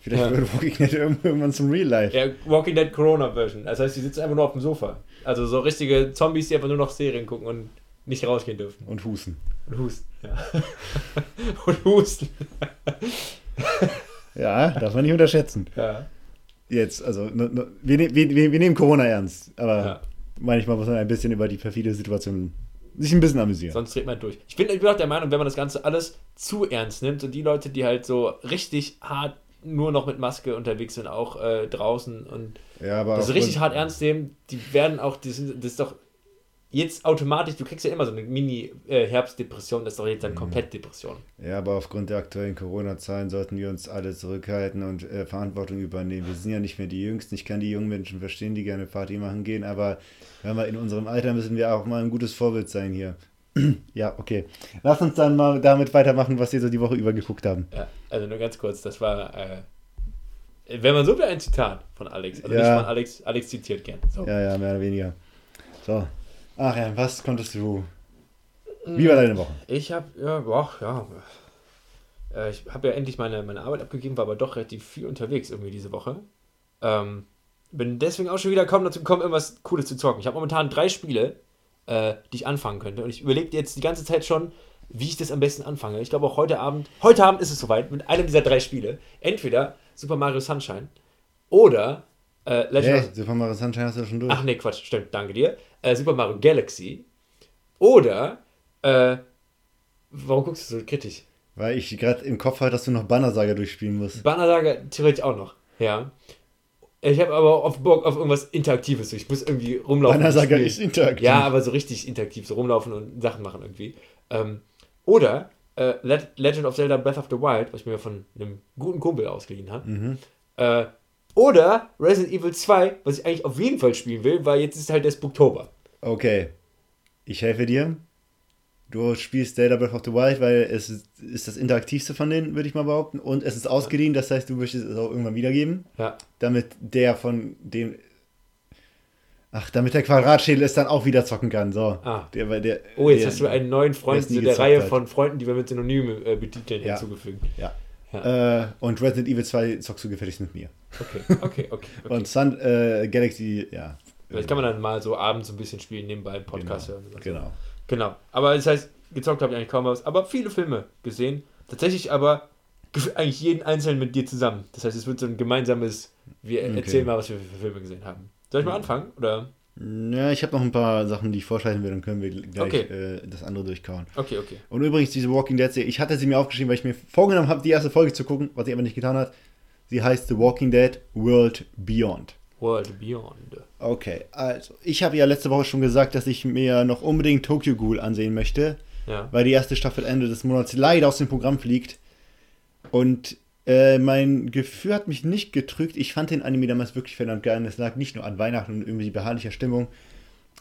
Speaker 2: Vielleicht
Speaker 1: Ja.
Speaker 2: wird Walking Dead irgendwann zum Real Life.
Speaker 1: Ja, Walking Dead Corona Version. Das heißt, die sitzen einfach nur auf dem Sofa. Also so richtige Zombies, die einfach nur noch Serien gucken und nicht rausgehen dürfen.
Speaker 2: Und Husten.
Speaker 1: Und husten. Ja. [LAUGHS] und husten. [LAUGHS]
Speaker 2: Ja, darf man nicht unterschätzen.
Speaker 1: Ja.
Speaker 2: Jetzt, also, ne- ne- wir, ne- wir, wir, wir nehmen Corona ernst. Aber
Speaker 1: Ja.
Speaker 2: manchmal muss man ein bisschen über die perfide Situation sich ein bisschen amüsieren.
Speaker 1: Sonst dreht man durch. Ich bin, ich bin auch der Meinung, wenn man das Ganze alles zu ernst nimmt und die Leute, die halt so richtig hart nur noch mit Maske unterwegs sind, auch äh, draußen und
Speaker 2: ja, aber
Speaker 1: das richtig hart ernst nehmen, die werden auch, die sind, das ist doch jetzt automatisch, du kriegst ja immer so eine Mini-Herbstdepression, das ist doch jetzt dann komplett Depression.
Speaker 2: Ja, aber aufgrund der aktuellen Corona-Zahlen sollten wir uns alle zurückhalten und äh, Verantwortung übernehmen. Wir sind ja nicht mehr die Jüngsten. Ich kann die jungen Menschen verstehen, die gerne Party machen gehen, aber wenn wir in unserem Alter müssen wir auch mal ein gutes Vorbild sein hier. [CLEARS THROAT] ja, okay. Lass uns dann mal damit weitermachen, was wir so die Woche über geguckt haben.
Speaker 1: Ja, also nur ganz kurz, das war, äh, wenn man so will, ein Zitat von Alex. Also
Speaker 2: Ja.
Speaker 1: nicht von Alex, Alex zitiert gern. So.
Speaker 2: Ja, ja, mehr oder weniger. So. Ach ja, was konntest du? Wie war deine Woche?
Speaker 1: Ich habe, ja, boah, ja. Äh, Ich habe ja endlich meine, meine Arbeit abgegeben, war aber doch relativ viel unterwegs irgendwie diese Woche. Ähm, bin deswegen auch schon wieder kaum dazu gekommen, irgendwas Cooles zu zocken. Ich habe momentan drei Spiele, äh, die ich anfangen könnte. Und ich überlege jetzt die ganze Zeit schon, wie ich das am besten anfange. Ich glaube auch heute Abend, heute Abend ist es soweit, mit einem dieser drei Spiele. Entweder Super Mario Sunshine oder äh, Legend
Speaker 2: Hey, Super Mario Sunshine hast du schon durch.
Speaker 1: Ach nee, Quatsch, stimmt, danke dir. Äh, Super Mario Galaxy. Oder, äh, warum guckst du so kritisch?
Speaker 2: Weil ich gerade im Kopf hatte, dass du noch Bannersaga durchspielen musst.
Speaker 1: Bannerlager theoretisch auch noch, ja. Ich habe aber auf Bock auf irgendwas Interaktives. Ich muss irgendwie rumlaufen. und
Speaker 2: Bannersaga
Speaker 1: spielen.
Speaker 2: ist interaktiv.
Speaker 1: Ja, aber so richtig interaktiv, so rumlaufen und Sachen machen irgendwie. Ähm, oder äh, Le- Legend of Zelda Breath of the Wild, was ich mir von einem guten Kumpel ausgeliehen habe.
Speaker 2: Mhm.
Speaker 1: Äh, oder Resident Evil 2, was ich eigentlich auf jeden Fall spielen will, weil jetzt ist halt der Spooktober.
Speaker 2: Okay, ich helfe dir. Du spielst Zelda Breath of the Wild, weil es ist, das interaktivste von denen, würde ich mal behaupten. Und es ist ausgeliehen, das heißt, du möchtest es auch irgendwann wiedergeben.
Speaker 1: Ja.
Speaker 2: Damit der von dem. Ach, damit der Quadratschädel es dann auch wieder zocken kann. So.
Speaker 1: Ah.
Speaker 2: Der, der,
Speaker 1: Oh, jetzt
Speaker 2: der,
Speaker 1: hast du einen neuen Freund zu der Reihe
Speaker 2: hat.
Speaker 1: von Freunden, die wir mit Synonymen äh, betiteln,
Speaker 2: Ja.
Speaker 1: hinzugefügt.
Speaker 2: Ja.
Speaker 1: Ja.
Speaker 2: Äh, und Resident Evil 2 zockst du gefälligst mit mir.
Speaker 1: Okay, [LAUGHS] okay, okay. okay.
Speaker 2: Und Sun äh, Galaxy, ja.
Speaker 1: Vielleicht kann man dann mal so abends so ein bisschen spielen, nebenbei einen Podcast
Speaker 2: Genau,
Speaker 1: hören. oder so.
Speaker 2: Genau.
Speaker 1: Genau. Aber das heißt, gezockt habe ich eigentlich kaum was, aber viele Filme gesehen. Tatsächlich aber eigentlich jeden einzelnen mit dir zusammen. Das heißt, es wird so ein gemeinsames, wir
Speaker 2: Okay.
Speaker 1: erzählen mal, was wir für Filme gesehen haben. Soll ich mal anfangen? Oder?
Speaker 2: Ja, ich habe noch ein paar Sachen, die ich vorschalten will, dann können wir gleich
Speaker 1: Okay.
Speaker 2: äh, das andere durchkauen.
Speaker 1: Okay, okay.
Speaker 2: Und übrigens, diese Walking Dead Serie, ich hatte sie mir aufgeschrieben, weil ich mir vorgenommen habe, die erste Folge zu gucken, was ich aber nicht getan habe. Sie heißt The Walking Dead World Beyond.
Speaker 1: World Beyond.
Speaker 2: Okay, also, ich habe ja letzte Woche schon gesagt, dass ich mir noch unbedingt Tokyo Ghoul ansehen möchte,
Speaker 1: Ja.
Speaker 2: weil die erste Staffel Ende des Monats leider aus dem Programm fliegt. Und äh, mein Gefühl hat mich nicht getrügt. Ich fand den Anime damals wirklich verdammt geil. Es lag nicht nur an Weihnachten und irgendwie beharrlicher Stimmung.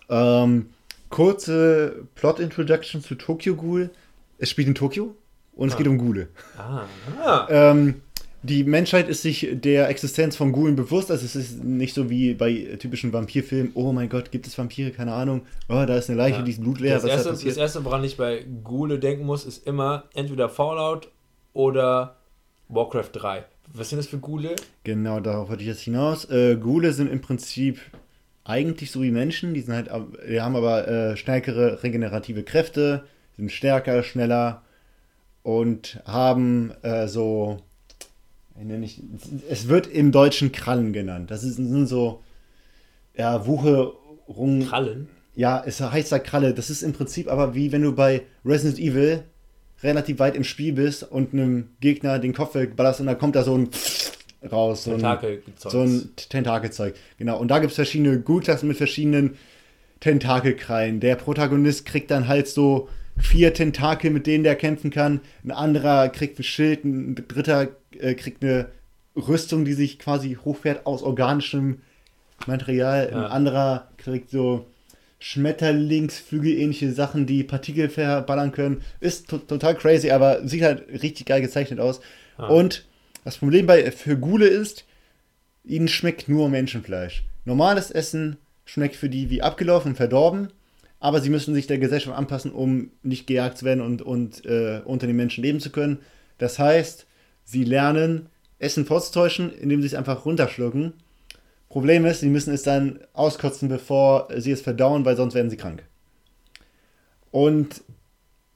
Speaker 2: Ähm, kurze Plot-Introduction zu Tokyo Ghoul. Es spielt in Tokio und es
Speaker 1: Ah.
Speaker 2: geht um Ghule.
Speaker 1: Ah. ah.
Speaker 2: Ähm, die Menschheit ist sich der Existenz von Ghoulen bewusst. Also es ist nicht so wie bei typischen Vampirfilmen. Oh mein Gott, gibt es Vampire? Keine Ahnung. Oh, da ist eine Leiche,
Speaker 1: Ja.
Speaker 2: die ist blutleer.
Speaker 1: Das
Speaker 2: Was
Speaker 1: erste,
Speaker 2: da
Speaker 1: das erste, woran ich bei Ghule denken muss, ist immer entweder Fallout oder Warcraft 3. Was sind das für Ghule?
Speaker 2: Genau, darauf wollte ich jetzt hinaus. Äh, Ghule sind im Prinzip eigentlich so wie Menschen, die sind halt, die haben aber äh, stärkere regenerative Kräfte, sind stärker, schneller und haben äh, so, ich, es wird im Deutschen Krallen genannt. Das ist, sind so, ja, Wucherungen. Krallen? Ja, es heißt da Kralle. Das ist im Prinzip aber wie wenn du bei Resident Evil relativ weit im Spiel bist und einem Gegner den Kopf wegballerst und dann kommt da so ein raus. So ein, so ein Tentakelzeug. Genau. Und da gibt es verschiedene Gutklassen mit verschiedenen Tentakelkrallen. Der Protagonist kriegt dann halt so vier Tentakel, mit denen der kämpfen kann. Ein anderer kriegt ein Schild, ein dritter äh, kriegt eine Rüstung, die sich quasi hochfährt aus organischem Material. Ja. Ein anderer kriegt so Schmetterlingsflügel-ähnliche Sachen, die Partikel verballern können. Ist total crazy, aber sieht halt richtig geil gezeichnet aus. Ah. Und das Problem bei für Gule ist, ihnen schmeckt nur Menschenfleisch. Normales Essen schmeckt für die wie abgelaufen und verdorben, aber sie müssen sich der Gesellschaft anpassen, um nicht gejagt zu werden und, und äh, unter den Menschen leben zu können. Das heißt, sie lernen, Essen vorzutäuschen, indem sie es einfach runterschlucken Problem ist, sie müssen es dann auskotzen, bevor sie es verdauen, weil sonst werden sie krank. Und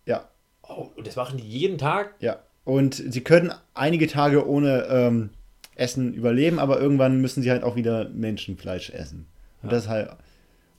Speaker 2: ja.
Speaker 1: Oh, und das machen die jeden Tag?
Speaker 2: Ja. Und sie können einige Tage ohne ähm, Essen überleben, aber irgendwann müssen sie halt auch wieder Menschenfleisch essen. Und ja. das halt.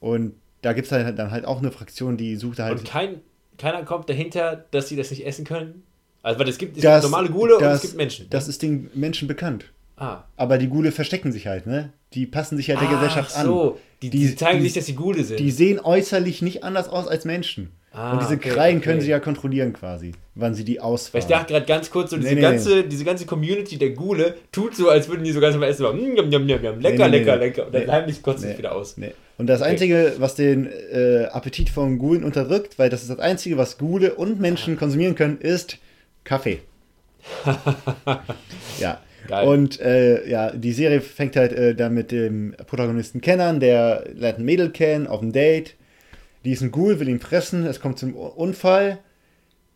Speaker 2: Und da gibt es halt dann halt auch eine Fraktion, die sucht halt.
Speaker 1: Und kein, keiner kommt dahinter, dass sie das nicht essen können? Also, weil es gibt, es das, gibt normale Gule
Speaker 2: das,
Speaker 1: und es gibt Menschen.
Speaker 2: Das ist den Menschen bekannt. Ah. Aber die Gule verstecken sich halt, ne? Die passen sich ja der ah, Gesellschaft an. so.
Speaker 1: Die, die, die zeigen die, nicht, dass sie Gule sind.
Speaker 2: Die sehen äußerlich nicht anders aus als Menschen. Ah, und diese okay, Krallen okay. können sie ja kontrollieren quasi, wann sie die ausfahren.
Speaker 1: Weil ich dachte gerade ganz kurz, so diese, nee, nee, ganze, nee. diese ganze Community der Gule tut so, als würden die so ganz normal essen. Mm, yum, yum, yum, lecker, lecker, lecker. Und dann heimlich kotzen sie wieder aus.
Speaker 2: Und das Einzige, was den äh, Appetit von Gulen unterdrückt, weil das ist das Einzige, was Gule und Menschen konsumieren können, ist Kaffee. [LAUGHS] ja. Geil. Und äh, ja, die Serie fängt halt äh, dann mit dem Protagonisten Ken der lernt ein Mädel kennen auf dem Date. Die ist ein Ghoul, will ihn fressen, es kommt zum Unfall.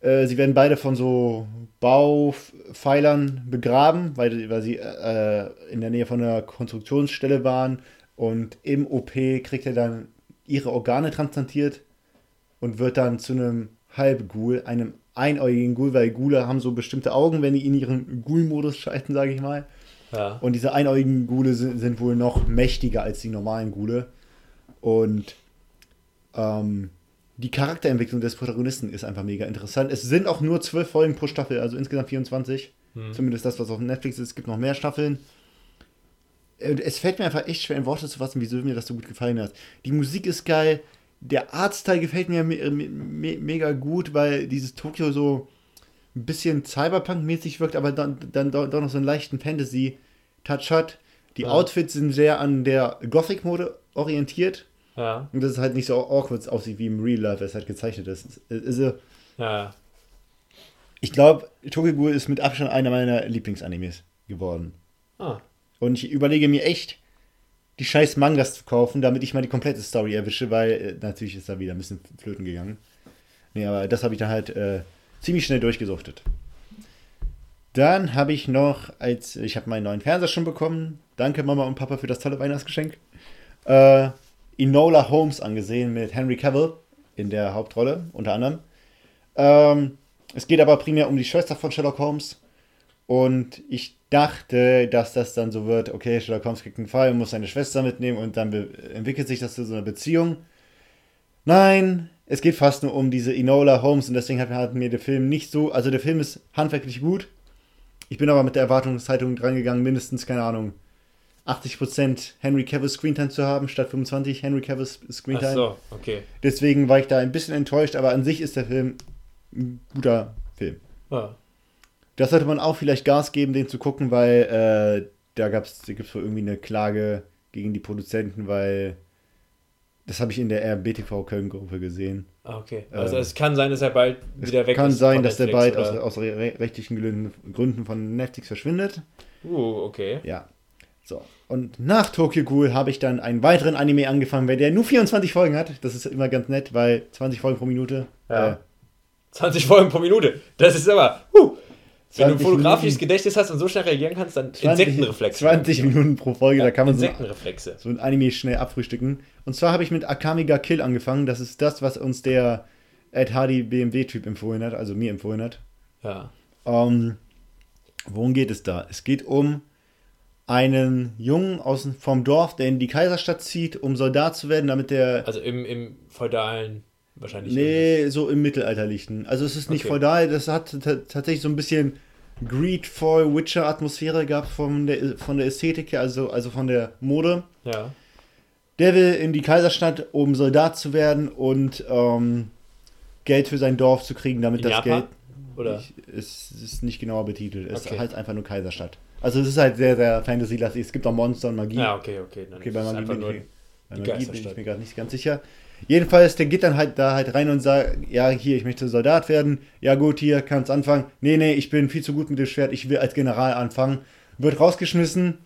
Speaker 2: Äh, sie werden beide von so Baupfeilern begraben, weil, weil sie äh, in der Nähe von einer Konstruktionsstelle waren. Und im OP kriegt er dann ihre Organe transplantiert und wird dann zu einem Halbghoul, einem einäugigen Ghoul, weil Ghule haben so bestimmte Augen, wenn die in ihren Ghoul-Modus schalten, sage ich mal. Ja. Und diese einäugigen Ghule sind, sind, wohl noch mächtiger als die normalen Ghule. Und ähm, die Charakterentwicklung des Protagonisten ist einfach mega interessant. Es sind auch nur zwölf Folgen pro Staffel, also insgesamt 24. Hm. Zumindest das, was auf Netflix ist. Es gibt noch mehr Staffeln. Es fällt mir einfach echt schwer in Worte zu fassen, wieso mir das so gut gefallen hat. Die Musik ist geil, der Arztteil gefällt mir me me mega gut, weil dieses Tokio so ein bisschen Cyberpunk-mäßig wirkt, aber dann, dann doch noch so einen leichten Fantasy-Touch hat. Die ja. Outfits sind sehr an der Gothic-Mode orientiert. Ja. Und das ist halt nicht so awkward aussieht wie im Real Life, es halt gezeichnet ist. Also, ja. Ich glaube, Tokyo ist mit Abstand einer meiner Lieblingsanimes geworden. Ah. Und ich überlege mir echt, die scheiß Mangas zu kaufen, damit ich mal die komplette Story erwische, weil äh, natürlich ist da wieder ein bisschen flöten gegangen. Nee, aber das habe ich dann halt äh, ziemlich schnell durchgesuchtet. Dann habe ich noch, als ich habe meinen neuen Fernseher schon bekommen. Danke Mama und Papa für das tolle Weihnachtsgeschenk. Äh, Enola Holmes angesehen mit Henry Cavill in der Hauptrolle, unter anderem. Ähm, es geht aber primär um die Schwester von Sherlock Holmes. Und ich dachte, dass das dann so wird, okay, Sherlock Holmes kriegt einen Fall, muss seine Schwester mitnehmen und dann entwickelt sich das zu so einer Beziehung. Nein, es geht fast nur um diese Enola Holmes und deswegen hat, hat mir der Film nicht so, also der Film ist handwerklich gut. Ich bin aber mit der Erwartungshaltung drangegangen, mindestens, keine Ahnung, 80% Henry Cavill Screentime zu haben, statt 25% Henry Cavill Screentime. Ach so, okay. Deswegen war ich da ein bisschen enttäuscht, aber an sich ist der Film ein guter Film. Ah. Das sollte man auch vielleicht Gas geben, den zu gucken, weil äh, da gab's, da gibt es irgendwie eine Klage gegen die Produzenten, weil das habe ich in der RBTV Köln-Gruppe gesehen.
Speaker 1: Ah, okay. Also äh, es kann sein, dass er bald wieder weg
Speaker 2: ist. Kann sein, dass der bald aus, aus, rechtlichen Gründen von Netflix verschwindet.
Speaker 1: Uh, okay.
Speaker 2: Ja. So. Und nach Tokyo Ghoul habe ich dann einen weiteren Anime angefangen, weil der nur 24 Folgen hat. Das ist immer ganz nett, weil 20 Folgen pro Minute.
Speaker 1: Ja. Äh, 20 Folgen pro Minute. Das ist aber. Uh, Wenn du ein fotografisches Gedächtnis hast und so schnell reagieren kannst, dann
Speaker 2: 20,
Speaker 1: Insektenreflexe.
Speaker 2: 20 Minuten pro Folge, da kann man so,
Speaker 1: Insektenreflexe.
Speaker 2: so ein Anime schnell abfrühstücken. Und zwar habe ich mit Akamiga Kill angefangen. Das ist das, was uns der Ed Hardy BMW-Typ empfohlen hat, also mir empfohlen hat.
Speaker 1: Ja.
Speaker 2: Ähm, worum geht es da? Es geht um einen Jungen aus, vom Dorf, der in die Kaiserstadt zieht, um Soldat zu werden, damit der.
Speaker 1: Also im, im feudalen wahrscheinlich.
Speaker 2: Nee, so im Mittelalterlichen. Also es ist nicht
Speaker 1: Okay.
Speaker 2: feudal, das hat ta- tatsächlich so ein bisschen Greedfall Witcher-Atmosphäre gehabt von der, von der Ästhetik her, also, also von der Mode.
Speaker 1: Ja.
Speaker 2: Der will in die Kaiserstadt, um Soldat zu werden und ähm, Geld für sein Dorf zu kriegen, damit
Speaker 1: In
Speaker 2: das
Speaker 1: Japan?
Speaker 2: Geld.
Speaker 1: Oder?
Speaker 2: Ich, es ist nicht genauer betitelt. Es
Speaker 1: Okay.
Speaker 2: heißt einfach nur Kaiserstadt. Also es ist halt sehr, sehr Fantasy-lastig. Es gibt auch Monster und Magie.
Speaker 1: Ja, okay, okay. Dann
Speaker 2: Okay, bei Magie, bin ich, bei Magie bin ich mir gerade nicht ganz sicher. Jedenfalls, der geht dann halt da halt rein und sagt, ja, hier, ich möchte Soldat werden. Ja gut, hier, kannst anfangen. Nee, nee, ich bin viel zu gut mit dem Schwert. Ich will als General anfangen. Wird rausgeschmissen.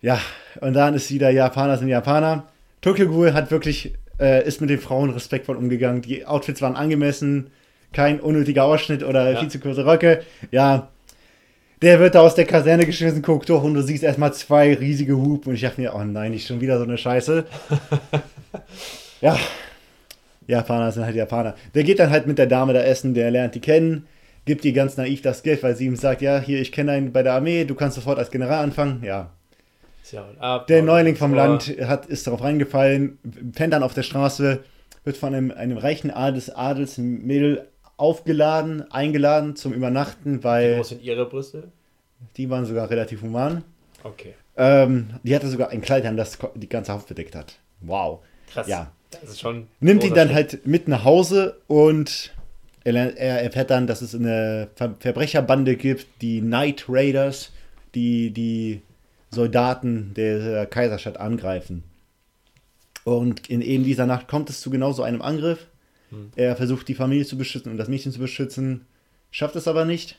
Speaker 2: Ja, und dann ist wieder Japaner sind Japaner. Tokyo Ghoul hat wirklich, äh, ist mit den Frauen respektvoll umgegangen. Die Outfits waren angemessen. Kein unnötiger Ausschnitt oder
Speaker 1: Ja.
Speaker 2: viel zu kurze Röcke. Ja, der wird da aus der Kaserne geschmissen, guckt durch und du siehst erstmal zwei riesige Hupen und ich dachte mir, oh nein, nicht schon wieder so eine Scheiße. [LAUGHS] ja, Japaner sind halt Japaner. Der geht dann halt mit der Dame da essen, der lernt die kennen, gibt ihr ganz naiv das Geld, weil sie ihm sagt, ja, hier, ich kenne einen bei der Armee, du kannst sofort als General anfangen. Ja,
Speaker 1: ab,
Speaker 2: der Neuling vom. Land hat, ist darauf reingefallen, pennt dann auf der Straße, wird von einem, einem reichen Adels, Adelsmädel aufgeladen, eingeladen zum Übernachten,
Speaker 1: Wie
Speaker 2: weil
Speaker 1: groß sind ihre Brüste?
Speaker 2: die waren sogar relativ human.
Speaker 1: Okay.
Speaker 2: Ähm, die hatte sogar ein Kleid an, das die ganze Haut bedeckt hat. Wow.
Speaker 1: Krass.
Speaker 2: Ja.
Speaker 1: Das ist schon.
Speaker 2: Nimmt ihn dann
Speaker 1: Schritt.
Speaker 2: halt mit nach Hause und er, er erfährt dann, dass es eine Ver Verbrecherbande gibt, die Night Raiders, die die Soldaten der Kaiserstadt angreifen. Und in eben dieser Nacht kommt es zu genau so einem Angriff.
Speaker 1: Hm.
Speaker 2: Er versucht die Familie zu beschützen und das Mädchen zu beschützen, schafft es aber nicht.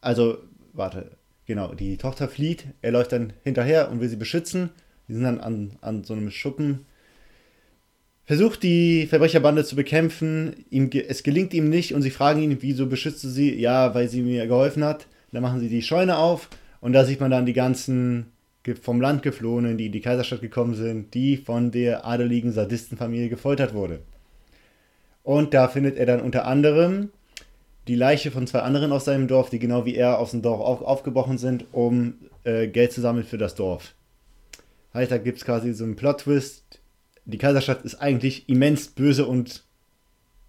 Speaker 2: Also, warte, genau, die Tochter flieht, er läuft dann hinterher und will sie beschützen. Die sind dann an, an so einem Schuppen versucht die Verbrecherbande zu bekämpfen. Ihm, es gelingt ihm nicht und sie fragen ihn, wieso beschützt du sie? Ja, weil sie mir geholfen hat. Dann machen sie die Scheune auf und da sieht man dann die ganzen vom Land geflohenen, die in die Kaiserstadt gekommen sind, die von der adeligen Sadistenfamilie gefoltert wurde. Und da findet er dann unter anderem die Leiche von zwei anderen aus seinem Dorf, die genau wie er aus dem Dorf auf, aufgebrochen sind, um äh, Geld zu sammeln für das Dorf. Heißt, da gibt es quasi so einen Plot-Twist. Die Kaiserstadt ist eigentlich immens böse und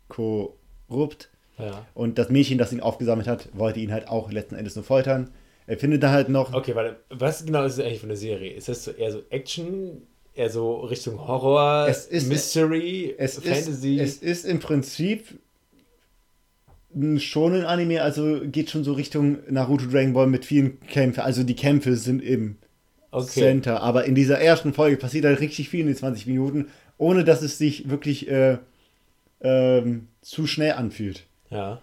Speaker 2: korrupt.
Speaker 1: Ja.
Speaker 2: Und das Mädchen, das ihn aufgesammelt hat, wollte ihn halt auch letzten Endes nur foltern. Er findet da halt noch.
Speaker 1: Okay, warte. Was genau ist es eigentlich für eine Serie? Ist das so eher so Action, eher so Richtung Horror,
Speaker 2: Es ist-
Speaker 1: Mystery,
Speaker 2: Es
Speaker 1: Fantasy?
Speaker 2: ist, es ist im Prinzip ein shonen Anime, also geht schon so Richtung Naruto Dragon Ball mit vielen Kämpfen. Also die Kämpfe sind im
Speaker 1: okay.
Speaker 2: Center. Aber in dieser ersten Folge passiert halt richtig viel in den 20 Minuten, ohne dass es sich wirklich äh, ähm, zu schnell anfühlt.
Speaker 1: Ja.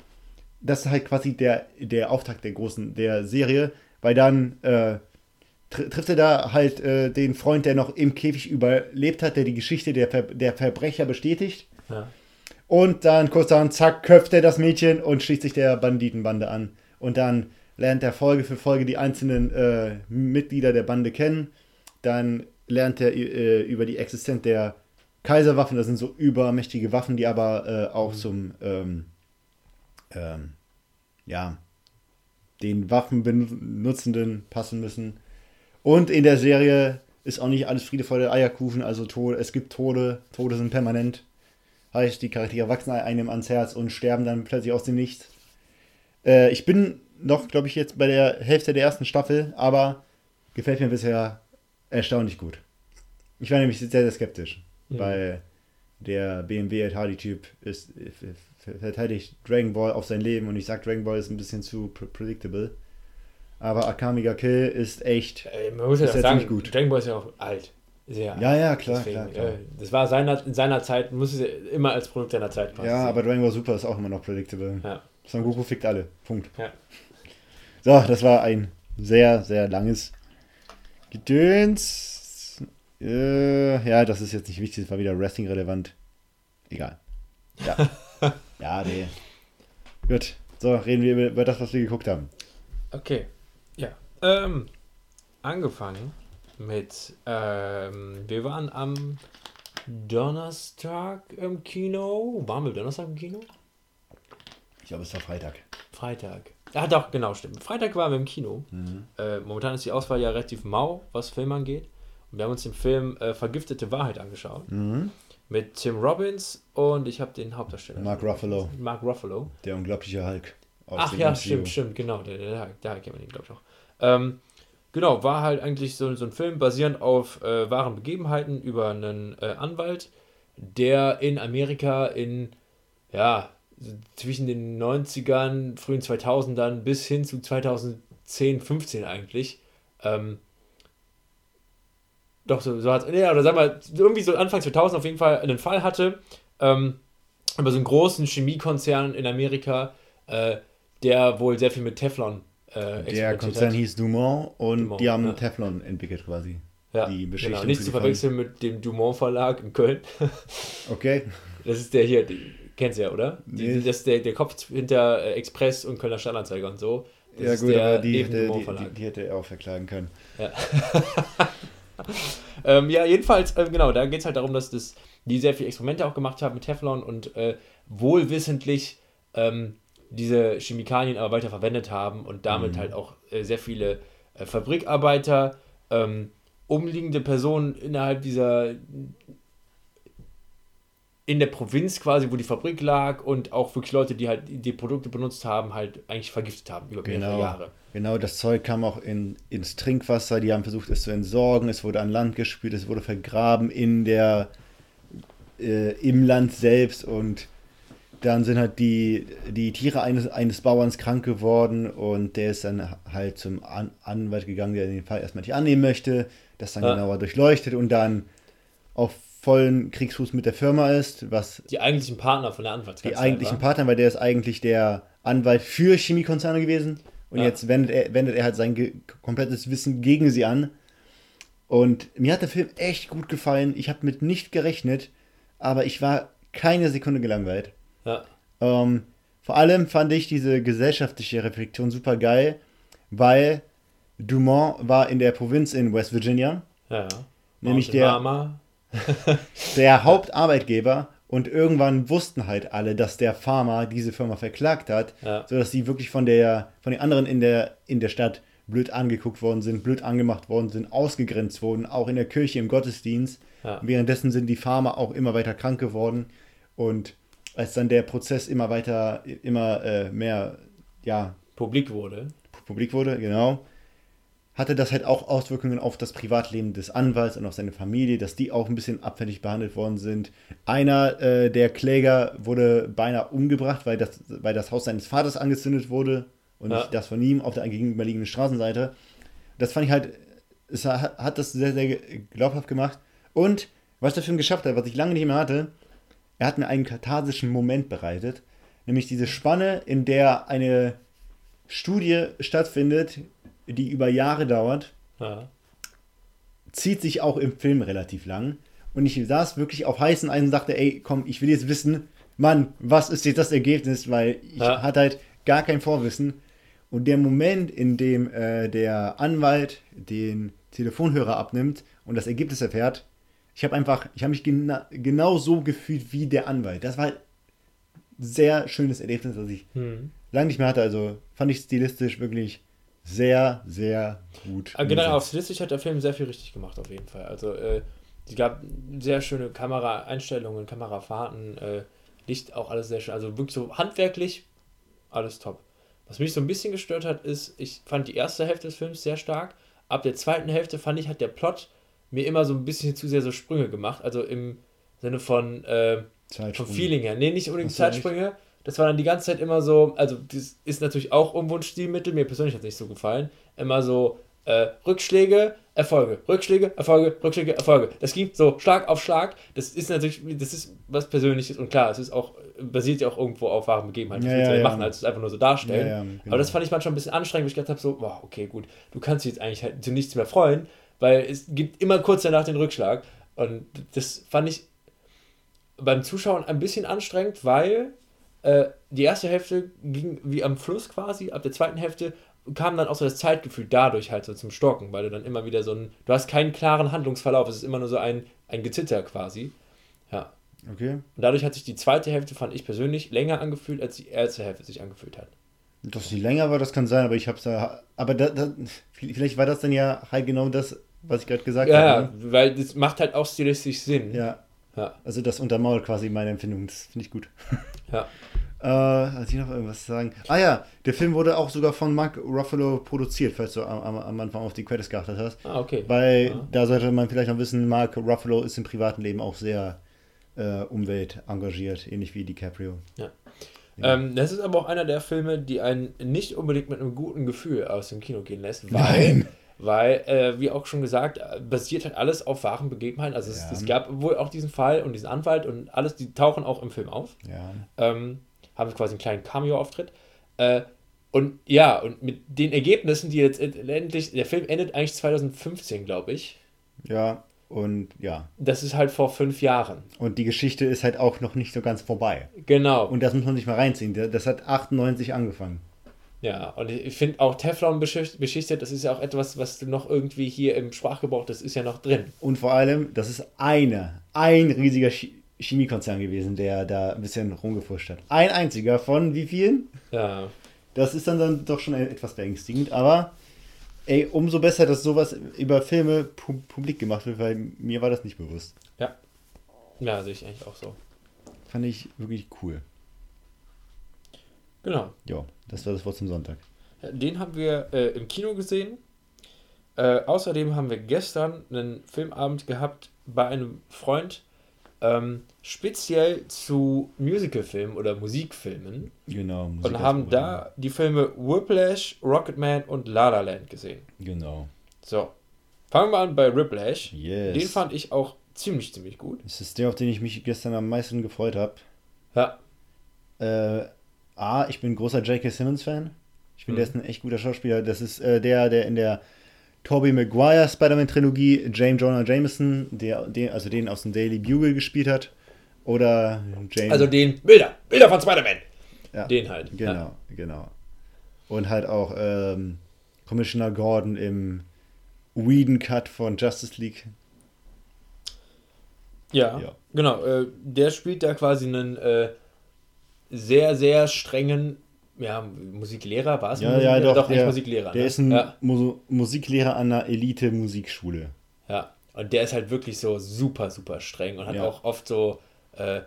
Speaker 2: Das ist halt quasi der, der Auftakt der großen, der Serie, weil dann äh, tr trifft er da halt äh, den Freund, der noch im Käfig überlebt hat, der die Geschichte der, Ver der Verbrecher bestätigt.
Speaker 1: ja.
Speaker 2: Und dann kurz dann, zack, köpft er das Mädchen und schließt sich der Banditenbande an. Und dann lernt er Folge für Folge die einzelnen äh, Mitglieder der Bande kennen. Dann lernt er äh, über die Existenz der Kaiserwaffen. Das sind so übermächtige Waffen, die aber äh, auch zum, ähm, ähm, ja, den Waffenbenutzenden passen müssen. Und in der Serie ist auch nicht alles Friede vor der Eierkuchen, also Tode, es gibt Tode, Tode sind permanent. Heißt, die Charaktere wachsen einem ans Herz und sterben dann plötzlich aus dem Nichts. Äh, ich bin noch, glaube ich, jetzt bei der Hälfte der ersten Staffel, aber gefällt mir bisher erstaunlich gut. Ich war nämlich sehr, sehr skeptisch,
Speaker 1: Mhm.
Speaker 2: weil der BMW Ed Hardy-Typ ist äh, ver- verteidigt Dragon Ball auf sein Leben und ich sag, Dragon Ball ist ein bisschen zu pre predictable. Aber Akamiga Kill ist echt.
Speaker 1: Äh, Man muss ja
Speaker 2: Ist ja
Speaker 1: sagen,
Speaker 2: gut.
Speaker 1: Dragon Ball ist ja auch alt. Sehr alt.
Speaker 2: Ja, ja, klar,
Speaker 1: Deswegen,
Speaker 2: klar, klar.
Speaker 1: Äh, das war seiner, in seiner Zeit, muss es ja immer als Produkt seiner Zeit quasi
Speaker 2: Ja, aber Dragon Ball Super ist auch immer noch predictable.
Speaker 1: Ja.
Speaker 2: Son Goku fickt alle. Punkt.
Speaker 1: Ja.
Speaker 2: So, das war ein sehr, sehr langes Gedöns. Äh, ja, das ist jetzt nicht wichtig, das war wieder Wrestling relevant. Egal. Ja. [LAUGHS] ja, nee. Gut. So, reden wir über das, was wir geguckt haben.
Speaker 1: Okay. Ähm, angefangen mit, ähm, wir waren am Donnerstag im Kino. Waren wir Donnerstag im Kino?
Speaker 2: Ich glaube, es war Freitag.
Speaker 1: Freitag. Ah, doch, genau, stimmt. Freitag waren wir im Kino.
Speaker 2: Mhm.
Speaker 1: Äh, momentan ist die Auswahl ja relativ mau, was Film angeht. Und wir haben uns den Film äh, Vergiftete Wahrheit angeschaut.
Speaker 2: Mhm.
Speaker 1: Mit Tim Robbins und ich habe den Hauptdarsteller.
Speaker 2: Mark Ruffalo,
Speaker 1: Mark Ruffalo.
Speaker 2: der unglaubliche Hulk.
Speaker 1: Ach ja,
Speaker 2: MCU.
Speaker 1: stimmt, stimmt, genau. Der, der, daher kennen wir den, glaube ich, auch. Ähm, genau, war halt eigentlich so, so ein Film basierend auf äh, wahren Begebenheiten über einen äh, Anwalt, der in Amerika in, ja, zwischen den 90ern, frühen 2000ern bis hin zu 2010, 15 eigentlich, ähm, doch, so, so hat ja, oder sagen wir, irgendwie so Anfang 2000 auf jeden Fall einen Fall hatte, ähm, über so einen großen Chemiekonzern in Amerika, äh, der wohl sehr viel mit Teflon äh,
Speaker 2: Der Konzern
Speaker 1: hat.
Speaker 2: hieß Dumont und
Speaker 1: Dumont,
Speaker 2: die haben
Speaker 1: ja.
Speaker 2: Teflon entwickelt quasi.
Speaker 1: Ja,
Speaker 2: die
Speaker 1: genau. Nicht zu verwechseln mit dem Dumont Verlag in Köln. [LAUGHS]
Speaker 2: Okay.
Speaker 1: Das ist der hier, kennst du ja, oder? Die,
Speaker 2: Nee.
Speaker 1: Das ist der, der Kopf hinter äh, Express und Kölner Stadtanzeiger und so. Das
Speaker 2: ja gut,
Speaker 1: der
Speaker 2: aber die hätte,
Speaker 1: Dumont
Speaker 2: die,
Speaker 1: Verlag.
Speaker 2: die, die hätte er auch verklagen können. [LAUGHS]
Speaker 1: Ähm, ja, jedenfalls, äh, genau, da geht es halt darum, dass das, die sehr viele Experimente auch gemacht haben mit Teflon und äh, wohlwissentlich ähm, diese Chemikalien aber weiter verwendet haben und damit
Speaker 2: Mhm.
Speaker 1: halt auch äh, sehr viele äh, Fabrikarbeiter, ähm, umliegende Personen innerhalb dieser in der Provinz quasi, wo die Fabrik lag und auch wirklich Leute, die halt die Produkte benutzt haben, halt eigentlich vergiftet haben über mehrere
Speaker 2: Genau.
Speaker 1: Jahre.
Speaker 2: Genau, das Zeug kam auch in, ins Trinkwasser. Die haben versucht, es zu entsorgen. Es wurde an Land gespült. Es wurde vergraben in der, äh, im Land selbst. Und dann sind halt die, die Tiere eines, eines Bauerns krank geworden. Und der ist dann halt zum an Anwalt gegangen, der den Fall erstmal nicht annehmen möchte. Das dann
Speaker 1: Ja.
Speaker 2: genauer durchleuchtet und dann auf vollen Kriegsfuß mit der Firma ist, was
Speaker 1: Die eigentlichen Partner von der
Speaker 2: die
Speaker 1: Anwaltskanzlei
Speaker 2: eigentlichen
Speaker 1: war.
Speaker 2: Partner, weil der ist eigentlich der Anwalt für Chemiekonzerne gewesen. Und
Speaker 1: Ja.
Speaker 2: jetzt wendet er, wendet er halt sein komplettes Wissen gegen sie an. Und mir hat der Film echt gut gefallen. Ich habe mit nicht gerechnet, aber ich war keine Sekunde gelangweilt.
Speaker 1: Ja.
Speaker 2: Ähm, vor allem fand ich diese gesellschaftliche Reflexion super geil, weil Dumont war in der Provinz in West Virginia,
Speaker 1: Ja, ja.
Speaker 2: Nämlich der- [LAUGHS] der Hauptarbeitgeber. Und irgendwann wussten halt alle, dass der Farmer diese Firma verklagt hat,
Speaker 1: Ja.
Speaker 2: sodass sie wirklich von der von den anderen in der in der Stadt blöd angeguckt worden sind, blöd angemacht worden sind, ausgegrenzt wurden, auch in der Kirche im Gottesdienst.
Speaker 1: Ja.
Speaker 2: Währenddessen sind die Farmer auch immer weiter krank geworden und als dann der Prozess immer weiter immer äh, mehr ja
Speaker 1: Publik wurde.
Speaker 2: publik wurde, genau, hatte das halt auch Auswirkungen auf das Privatleben des Anwalts und auf seine Familie, dass die auch ein bisschen abfällig behandelt worden sind. Einer äh, der Kläger wurde beinahe umgebracht, weil das, weil das Haus seines Vaters angezündet wurde und
Speaker 1: Ja.
Speaker 2: nicht das von ihm auf der gegenüberliegenden Straßenseite. Das fand ich halt, es hat, hat das sehr, sehr glaubhaft gemacht. Und was der Film geschafft hat, was ich lange nicht mehr hatte, er hat mir einen katharsischen Moment bereitet, nämlich diese Spanne, in der eine Studie stattfindet, die über Jahre dauert,
Speaker 1: Ja.
Speaker 2: zieht sich auch im Film relativ lang. Und ich saß wirklich auf heißen Eisen und dachte, ey, komm, ich will jetzt wissen, Mann, was ist jetzt das Ergebnis? Weil ich
Speaker 1: Ja.
Speaker 2: hatte halt gar kein Vorwissen. Und der Moment, in dem äh, der Anwalt den Telefonhörer abnimmt und das Ergebnis erfährt, ich habe einfach, ich habe mich gena genau so gefühlt wie der Anwalt. Das war halt ein sehr schönes Erlebnis, das ich
Speaker 1: Hm.
Speaker 2: lange nicht mehr hatte. Also fand ich stilistisch wirklich sehr, sehr gut.
Speaker 1: Aber generell auch
Speaker 2: umgesetzt.
Speaker 1: stilistisch hat der Film sehr viel richtig gemacht, auf jeden Fall. Also, äh, es gab sehr schöne Kameraeinstellungen, Kamerafahrten, äh, Licht auch alles sehr schön. Also wirklich so handwerklich, alles top. Was mich so ein bisschen gestört hat, ist, ich fand die erste Hälfte des Films sehr stark. Ab der zweiten Hälfte fand ich, hat der Plot mir immer so ein bisschen zu sehr so Sprünge gemacht. Also im Sinne von, äh, vom. Feeling her. Nee, nicht unbedingt? Zeitsprünge. Das war dann die ganze Zeit immer so, also das ist natürlich auch irgendwo ein Stilmittel, mir persönlich hat es nicht so gefallen. Immer so äh, Rückschläge, Erfolge, Rückschläge, Erfolge, Rückschläge, Erfolge. Das ging so Schlag auf Schlag. Das ist natürlich, das ist was Persönliches und klar, es ist auch, basiert ja auch irgendwo auf wahren Begebenheiten.
Speaker 2: Ja, ja, ja.
Speaker 1: machen, als es einfach nur so darstellen.
Speaker 2: Ja, ja, genau.
Speaker 1: Aber das fand ich manchmal ein bisschen anstrengend, wo ich gedacht habe, so, wow, okay, gut, du kannst dich jetzt eigentlich halt zu nichts mehr freuen, weil es gibt immer kurz danach den Rückschlag. Und das fand ich beim Zuschauen ein bisschen anstrengend, weil Äh, die erste Hälfte ging wie am Fluss quasi, ab der zweiten Hälfte kam dann auch so das Zeitgefühl dadurch halt so zum Stocken, weil du dann immer wieder so ein, du hast keinen klaren Handlungsverlauf, es ist immer nur so ein, ein Gezitter quasi. Ja.
Speaker 2: Okay.
Speaker 1: Und dadurch hat sich die zweite Hälfte, fand ich persönlich, länger angefühlt, als die erste Hälfte sich angefühlt hat.
Speaker 2: Dass sie länger war, das kann sein, aber ich hab's da. Aber da, da, vielleicht war das dann ja halt genau das, was ich gerade gesagt
Speaker 1: Ja,
Speaker 2: habe.
Speaker 1: ja, weil das macht halt auch stilistisch Sinn.
Speaker 2: Ja.
Speaker 1: Ja.
Speaker 2: Also das untermauert quasi meine Empfindung, das finde ich gut.
Speaker 1: Ja. [LAUGHS]
Speaker 2: Äh, also ich noch irgendwas sagen. Ah ja, der Film wurde auch sogar von Mark Ruffalo produziert, falls du am, am, Anfang auf die Credits geachtet hast.
Speaker 1: Ah, okay.
Speaker 2: Weil
Speaker 1: Ja.
Speaker 2: da sollte man vielleicht noch wissen, Mark Ruffalo ist im privaten Leben auch sehr äh, umweltengagiert, ähnlich wie DiCaprio.
Speaker 1: Ähm, das ist aber auch einer der Filme, die einen nicht unbedingt mit einem guten Gefühl aus dem Kino gehen lässt, weil,
Speaker 2: Nein.
Speaker 1: Weil äh, wie auch schon gesagt, äh, basiert halt alles auf wahren Begebenheiten. Also es,
Speaker 2: Ja.
Speaker 1: es gab wohl auch diesen Fall und diesen Anwalt und alles, die tauchen auch im Film auf.
Speaker 2: Ja.
Speaker 1: Ähm, haben quasi einen kleinen Cameo-Auftritt. Äh, und ja, und mit den Ergebnissen, die jetzt endlich, der Film endet eigentlich 2015, glaube ich.
Speaker 2: Ja, und ja.
Speaker 1: Das ist halt vor fünf Jahren.
Speaker 2: Und die Geschichte ist halt auch noch nicht so ganz vorbei.
Speaker 1: Genau.
Speaker 2: Und das muss man sich mal reinziehen. Das hat 98 angefangen.
Speaker 1: Ja, und ich finde auch Teflon beschicht- beschichtet, das ist ja auch etwas, was noch irgendwie hier im Sprachgebrauch, das ist ja noch drin.
Speaker 2: Und vor allem, das ist eine, ein riesiger Chemiekonzern gewesen, der da ein bisschen rumgefuscht hat. Ein einziger von wie vielen?
Speaker 1: Ja,
Speaker 2: Das ist dann, dann doch schon etwas beängstigend, aber ey, umso besser, dass sowas über Filme pu publik gemacht wird, weil mir war das nicht bewusst.
Speaker 1: ja. Ja, sehe ich eigentlich auch so.
Speaker 2: Fand ich wirklich cool.
Speaker 1: Genau.
Speaker 2: Ja, das war das Wort zum Sonntag.
Speaker 1: Den haben wir äh, im Kino gesehen. Äh, außerdem haben wir gestern einen Filmabend gehabt bei einem Freund, ähm, speziell zu Musicalfilmen oder Musikfilmen.
Speaker 2: Genau. Musik
Speaker 1: Und haben da die Filme Whiplash, Rocketman und La La Land gesehen.
Speaker 2: Genau.
Speaker 1: So, fangen wir an bei Whiplash.
Speaker 2: Yes.
Speaker 1: Den fand ich auch ziemlich, ziemlich gut.
Speaker 2: Das ist der, auf den ich mich gestern am meisten gefreut habe.
Speaker 1: Ja,
Speaker 2: Äh, A, ich bin großer J.K. Simmons-Fan. Ich finde,
Speaker 1: Mhm.
Speaker 2: der ist ein echt guter Schauspieler. Das ist äh, der, der in der Tobey Maguire Spider-Man-Trilogie James Jonah Jameson, der, den, also den aus dem Daily Bugle gespielt hat. Oder James.
Speaker 1: also den Bilder, Bilder von Spider-Man.
Speaker 2: ja,
Speaker 1: Den halt.
Speaker 2: Genau,
Speaker 1: Ja.
Speaker 2: genau. Und halt auch ähm, Commissioner Gordon im Whedon-Cut von Justice League.
Speaker 1: Ja,
Speaker 2: Ja.
Speaker 1: genau. Äh, der spielt da quasi einen äh, sehr, sehr strengen ja, Musiklehrer. War es
Speaker 2: Ja, ja, doch.
Speaker 1: Doch,
Speaker 2: der,
Speaker 1: nicht Musiklehrer.
Speaker 2: Der
Speaker 1: ne?
Speaker 2: ist ein
Speaker 1: ja,
Speaker 2: Mu Musiklehrer an einer Elite-Musikschule.
Speaker 1: ja. Und der ist halt wirklich so super, super streng und hat
Speaker 2: Ja.
Speaker 1: auch oft so äh,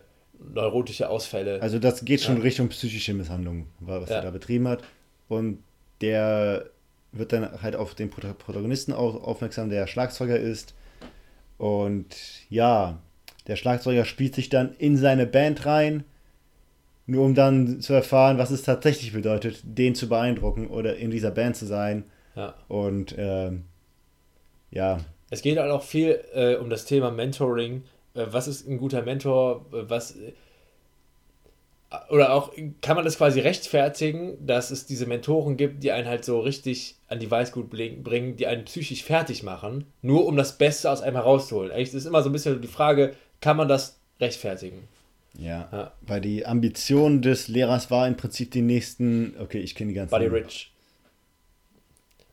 Speaker 1: neurotische Ausfälle.
Speaker 2: Also das geht schon
Speaker 1: Ja.
Speaker 2: Richtung psychische Misshandlung, was er da betrieben hat. Und der wird dann halt auf den Prota- Protagonisten au- aufmerksam, der Schlagzeuger ist. Und ja, der Schlagzeuger spielt sich dann in seine Band rein, nur um dann zu erfahren, was es tatsächlich bedeutet, den zu beeindrucken oder in dieser Band zu sein.
Speaker 1: ja.
Speaker 2: Und ähm, ja,
Speaker 1: Es geht halt auch viel äh, um das Thema Mentoring. Äh, was ist ein guter Mentor? Äh, was. Äh, oder auch, kann man das quasi rechtfertigen, dass es diese Mentoren gibt, die einen halt so richtig an die Weißglut bling- bringen, die einen psychisch fertig machen, nur um das Beste aus einem herauszuholen? Eigentlich ist immer so ein bisschen die Frage, kann man das rechtfertigen?
Speaker 2: Ja,
Speaker 1: Ja.
Speaker 2: weil die Ambition des Lehrers war im Prinzip die nächsten, okay, ich kenne die ganzen.
Speaker 1: Buddy Rich.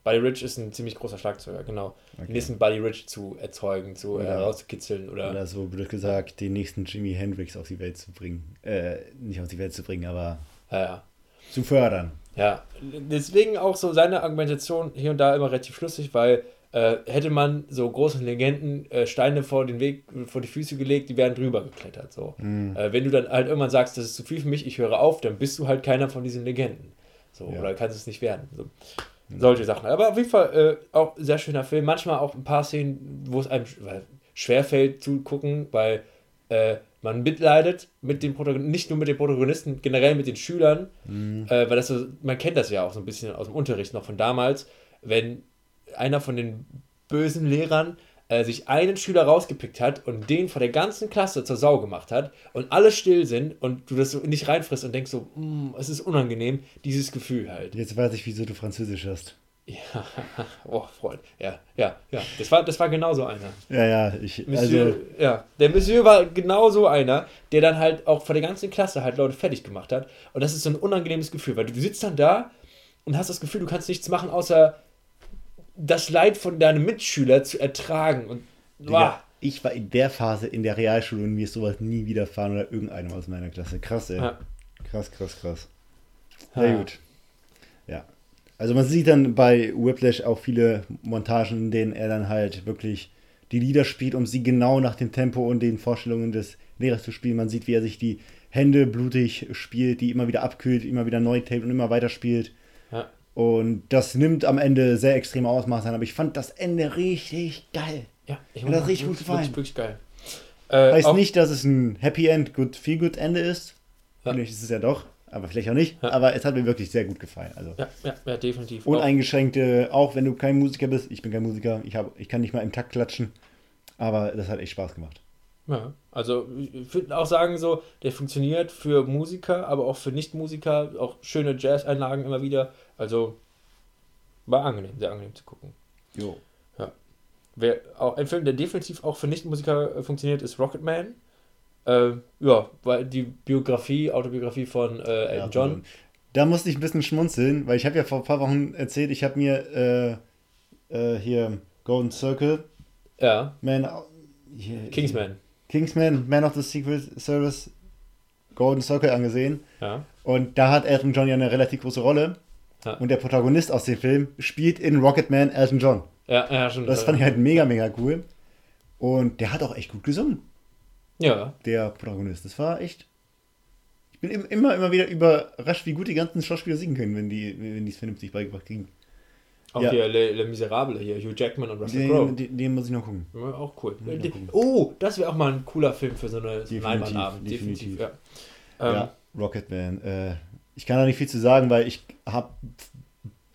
Speaker 1: Buddy Rich ist ein ziemlich großer Schlagzeuger, genau.
Speaker 2: Okay.
Speaker 1: Den nächsten Buddy Rich zu erzeugen, zu
Speaker 2: Oder-
Speaker 1: herauszukitzeln oder.
Speaker 2: Oder so blöd gesagt, den nächsten Jimi Hendrix auf die Welt zu bringen. Äh, nicht auf die Welt zu bringen, aber
Speaker 1: ja, ja.
Speaker 2: zu fördern.
Speaker 1: Ja, deswegen auch so seine Argumentation hier und da immer relativ schlüssig, weil äh, hätte man so großen Legenden äh, Steine vor den Weg, vor die Füße gelegt, die wären drüber geklettert. So. Äh, wenn du dann halt irgendwann sagst, das ist zu viel für mich, ich höre auf, dann bist du halt keiner von diesen Legenden. So,
Speaker 2: Ja.
Speaker 1: oder kannst es nicht werden. So. Solche Sachen. Aber auf jeden Fall äh, auch sehr schöner Film. Manchmal auch ein paar Szenen, wo es einem schwerfällt zu gucken, weil äh, man mitleidet mit dem Protagonisten, nicht nur mit den Protagonisten, generell mit den Schülern, äh, weil das so, man kennt das ja auch so ein bisschen aus dem Unterricht noch von damals, wenn einer von den bösen Lehrern äh, sich einen Schüler rausgepickt hat und den vor der ganzen Klasse zur Sau gemacht hat und alle still sind und du das so nicht reinfrisst und denkst so, "Mm, es ist unangenehm, dieses Gefühl halt.
Speaker 2: Jetzt weiß ich, wieso du Französisch hast.
Speaker 1: Ja, [LAUGHS] oh, Freund. Ja, ja, ja. Das war, das war genau so einer.
Speaker 2: Ja, ja, ich.
Speaker 1: Monsieur,
Speaker 2: also,
Speaker 1: ja, der Monsieur war genau so einer, der dann halt auch vor der ganzen Klasse halt Leute fertig gemacht hat. Und das ist so ein unangenehmes Gefühl, weil du sitzt dann da und hast das Gefühl, du kannst nichts machen, außer das Leid von deinem Mitschüler zu ertragen. Und
Speaker 2: Digga, ich war in der Phase in der Realschule und mir ist sowas nie widerfahren oder irgendeinem aus meiner Klasse. Krass, ey.
Speaker 1: Ja.
Speaker 2: Krass, krass, krass.
Speaker 1: Ja.
Speaker 2: Sehr gut. Ja. Also man sieht dann bei Whiplash auch viele Montagen, in denen er dann halt wirklich die Lieder spielt, um sie genau nach dem Tempo und den Vorstellungen des Lehrers zu spielen. Man sieht, wie er sich die Hände blutig spielt, die immer wieder abkühlt, immer wieder neu tapet und immer weiter spielt. Und das nimmt am Ende sehr extreme Ausmaße an, aber ich fand das Ende richtig geil.
Speaker 1: Ja, ich
Speaker 2: hat das richtig gut gefallen.
Speaker 1: wirklich, wirklich geil. Äh,
Speaker 2: Heißt nicht, dass es ein Happy End, good, feel good Ende ist.
Speaker 1: Ja.
Speaker 2: Vielleicht ist es ja doch, aber vielleicht auch nicht.
Speaker 1: Ja.
Speaker 2: Aber es hat mir wirklich sehr gut gefallen. Also
Speaker 1: Ja, ja, ja, definitiv.
Speaker 2: Uneingeschränkte, auch wenn du kein Musiker bist. Ich bin kein Musiker, ich, hab, ich kann nicht mal im Takt klatschen. Aber das hat echt Spaß gemacht.
Speaker 1: Ja, also ich würde auch sagen, so, der funktioniert für Musiker, aber auch für Nicht-Musiker, auch schöne Jazz-Einlagen immer wieder. Also war angenehm, sehr angenehm zu gucken.
Speaker 2: Jo.
Speaker 1: Wer auch ein Film, der definitiv auch für Nicht-Musiker äh, funktioniert, ist Rocketman. Äh, ja, weil die Biografie, Autobiografie von äh, Elton John.
Speaker 2: Da musste ich ein bisschen schmunzeln, weil ich habe ja vor ein paar Wochen erzählt, ich habe mir äh, äh, hier Golden Circle,
Speaker 1: Ja,
Speaker 2: Man, hier,
Speaker 1: Kingsman.
Speaker 2: Kingsman, Man of the Secret Service, Golden Circle angesehen.
Speaker 1: Ja,
Speaker 2: Und da hat Elton John ja eine relativ große Rolle.
Speaker 1: Ja.
Speaker 2: Und der Protagonist aus dem Film spielt in Rocketman Elton John.
Speaker 1: ja, ja schon.
Speaker 2: Das fand ich halt mega, mega cool. Und der hat auch echt gut gesungen,
Speaker 1: Ja,
Speaker 2: der Protagonist. Das war echt. Ich bin im- immer, immer wieder überrascht, wie gut die ganzen Schauspieler singen können, wenn die wenn es vernünftig beigebracht kriegen.
Speaker 1: auch
Speaker 2: Ja.
Speaker 1: hier Le, Le Miserable, hier Hugh Jackman und Russell Crowe.
Speaker 2: Den, den, den muss ich noch gucken.
Speaker 1: Ja, auch cool.
Speaker 2: Noch gucken.
Speaker 1: Oh, das wäre auch mal ein cooler Film für so eine einen
Speaker 2: Definitiv,
Speaker 1: Leinwandabend.
Speaker 2: definitiv.
Speaker 1: ja. Ähm,
Speaker 2: ja, Rocketman. Äh, ich kann da nicht viel zu sagen, weil ich habe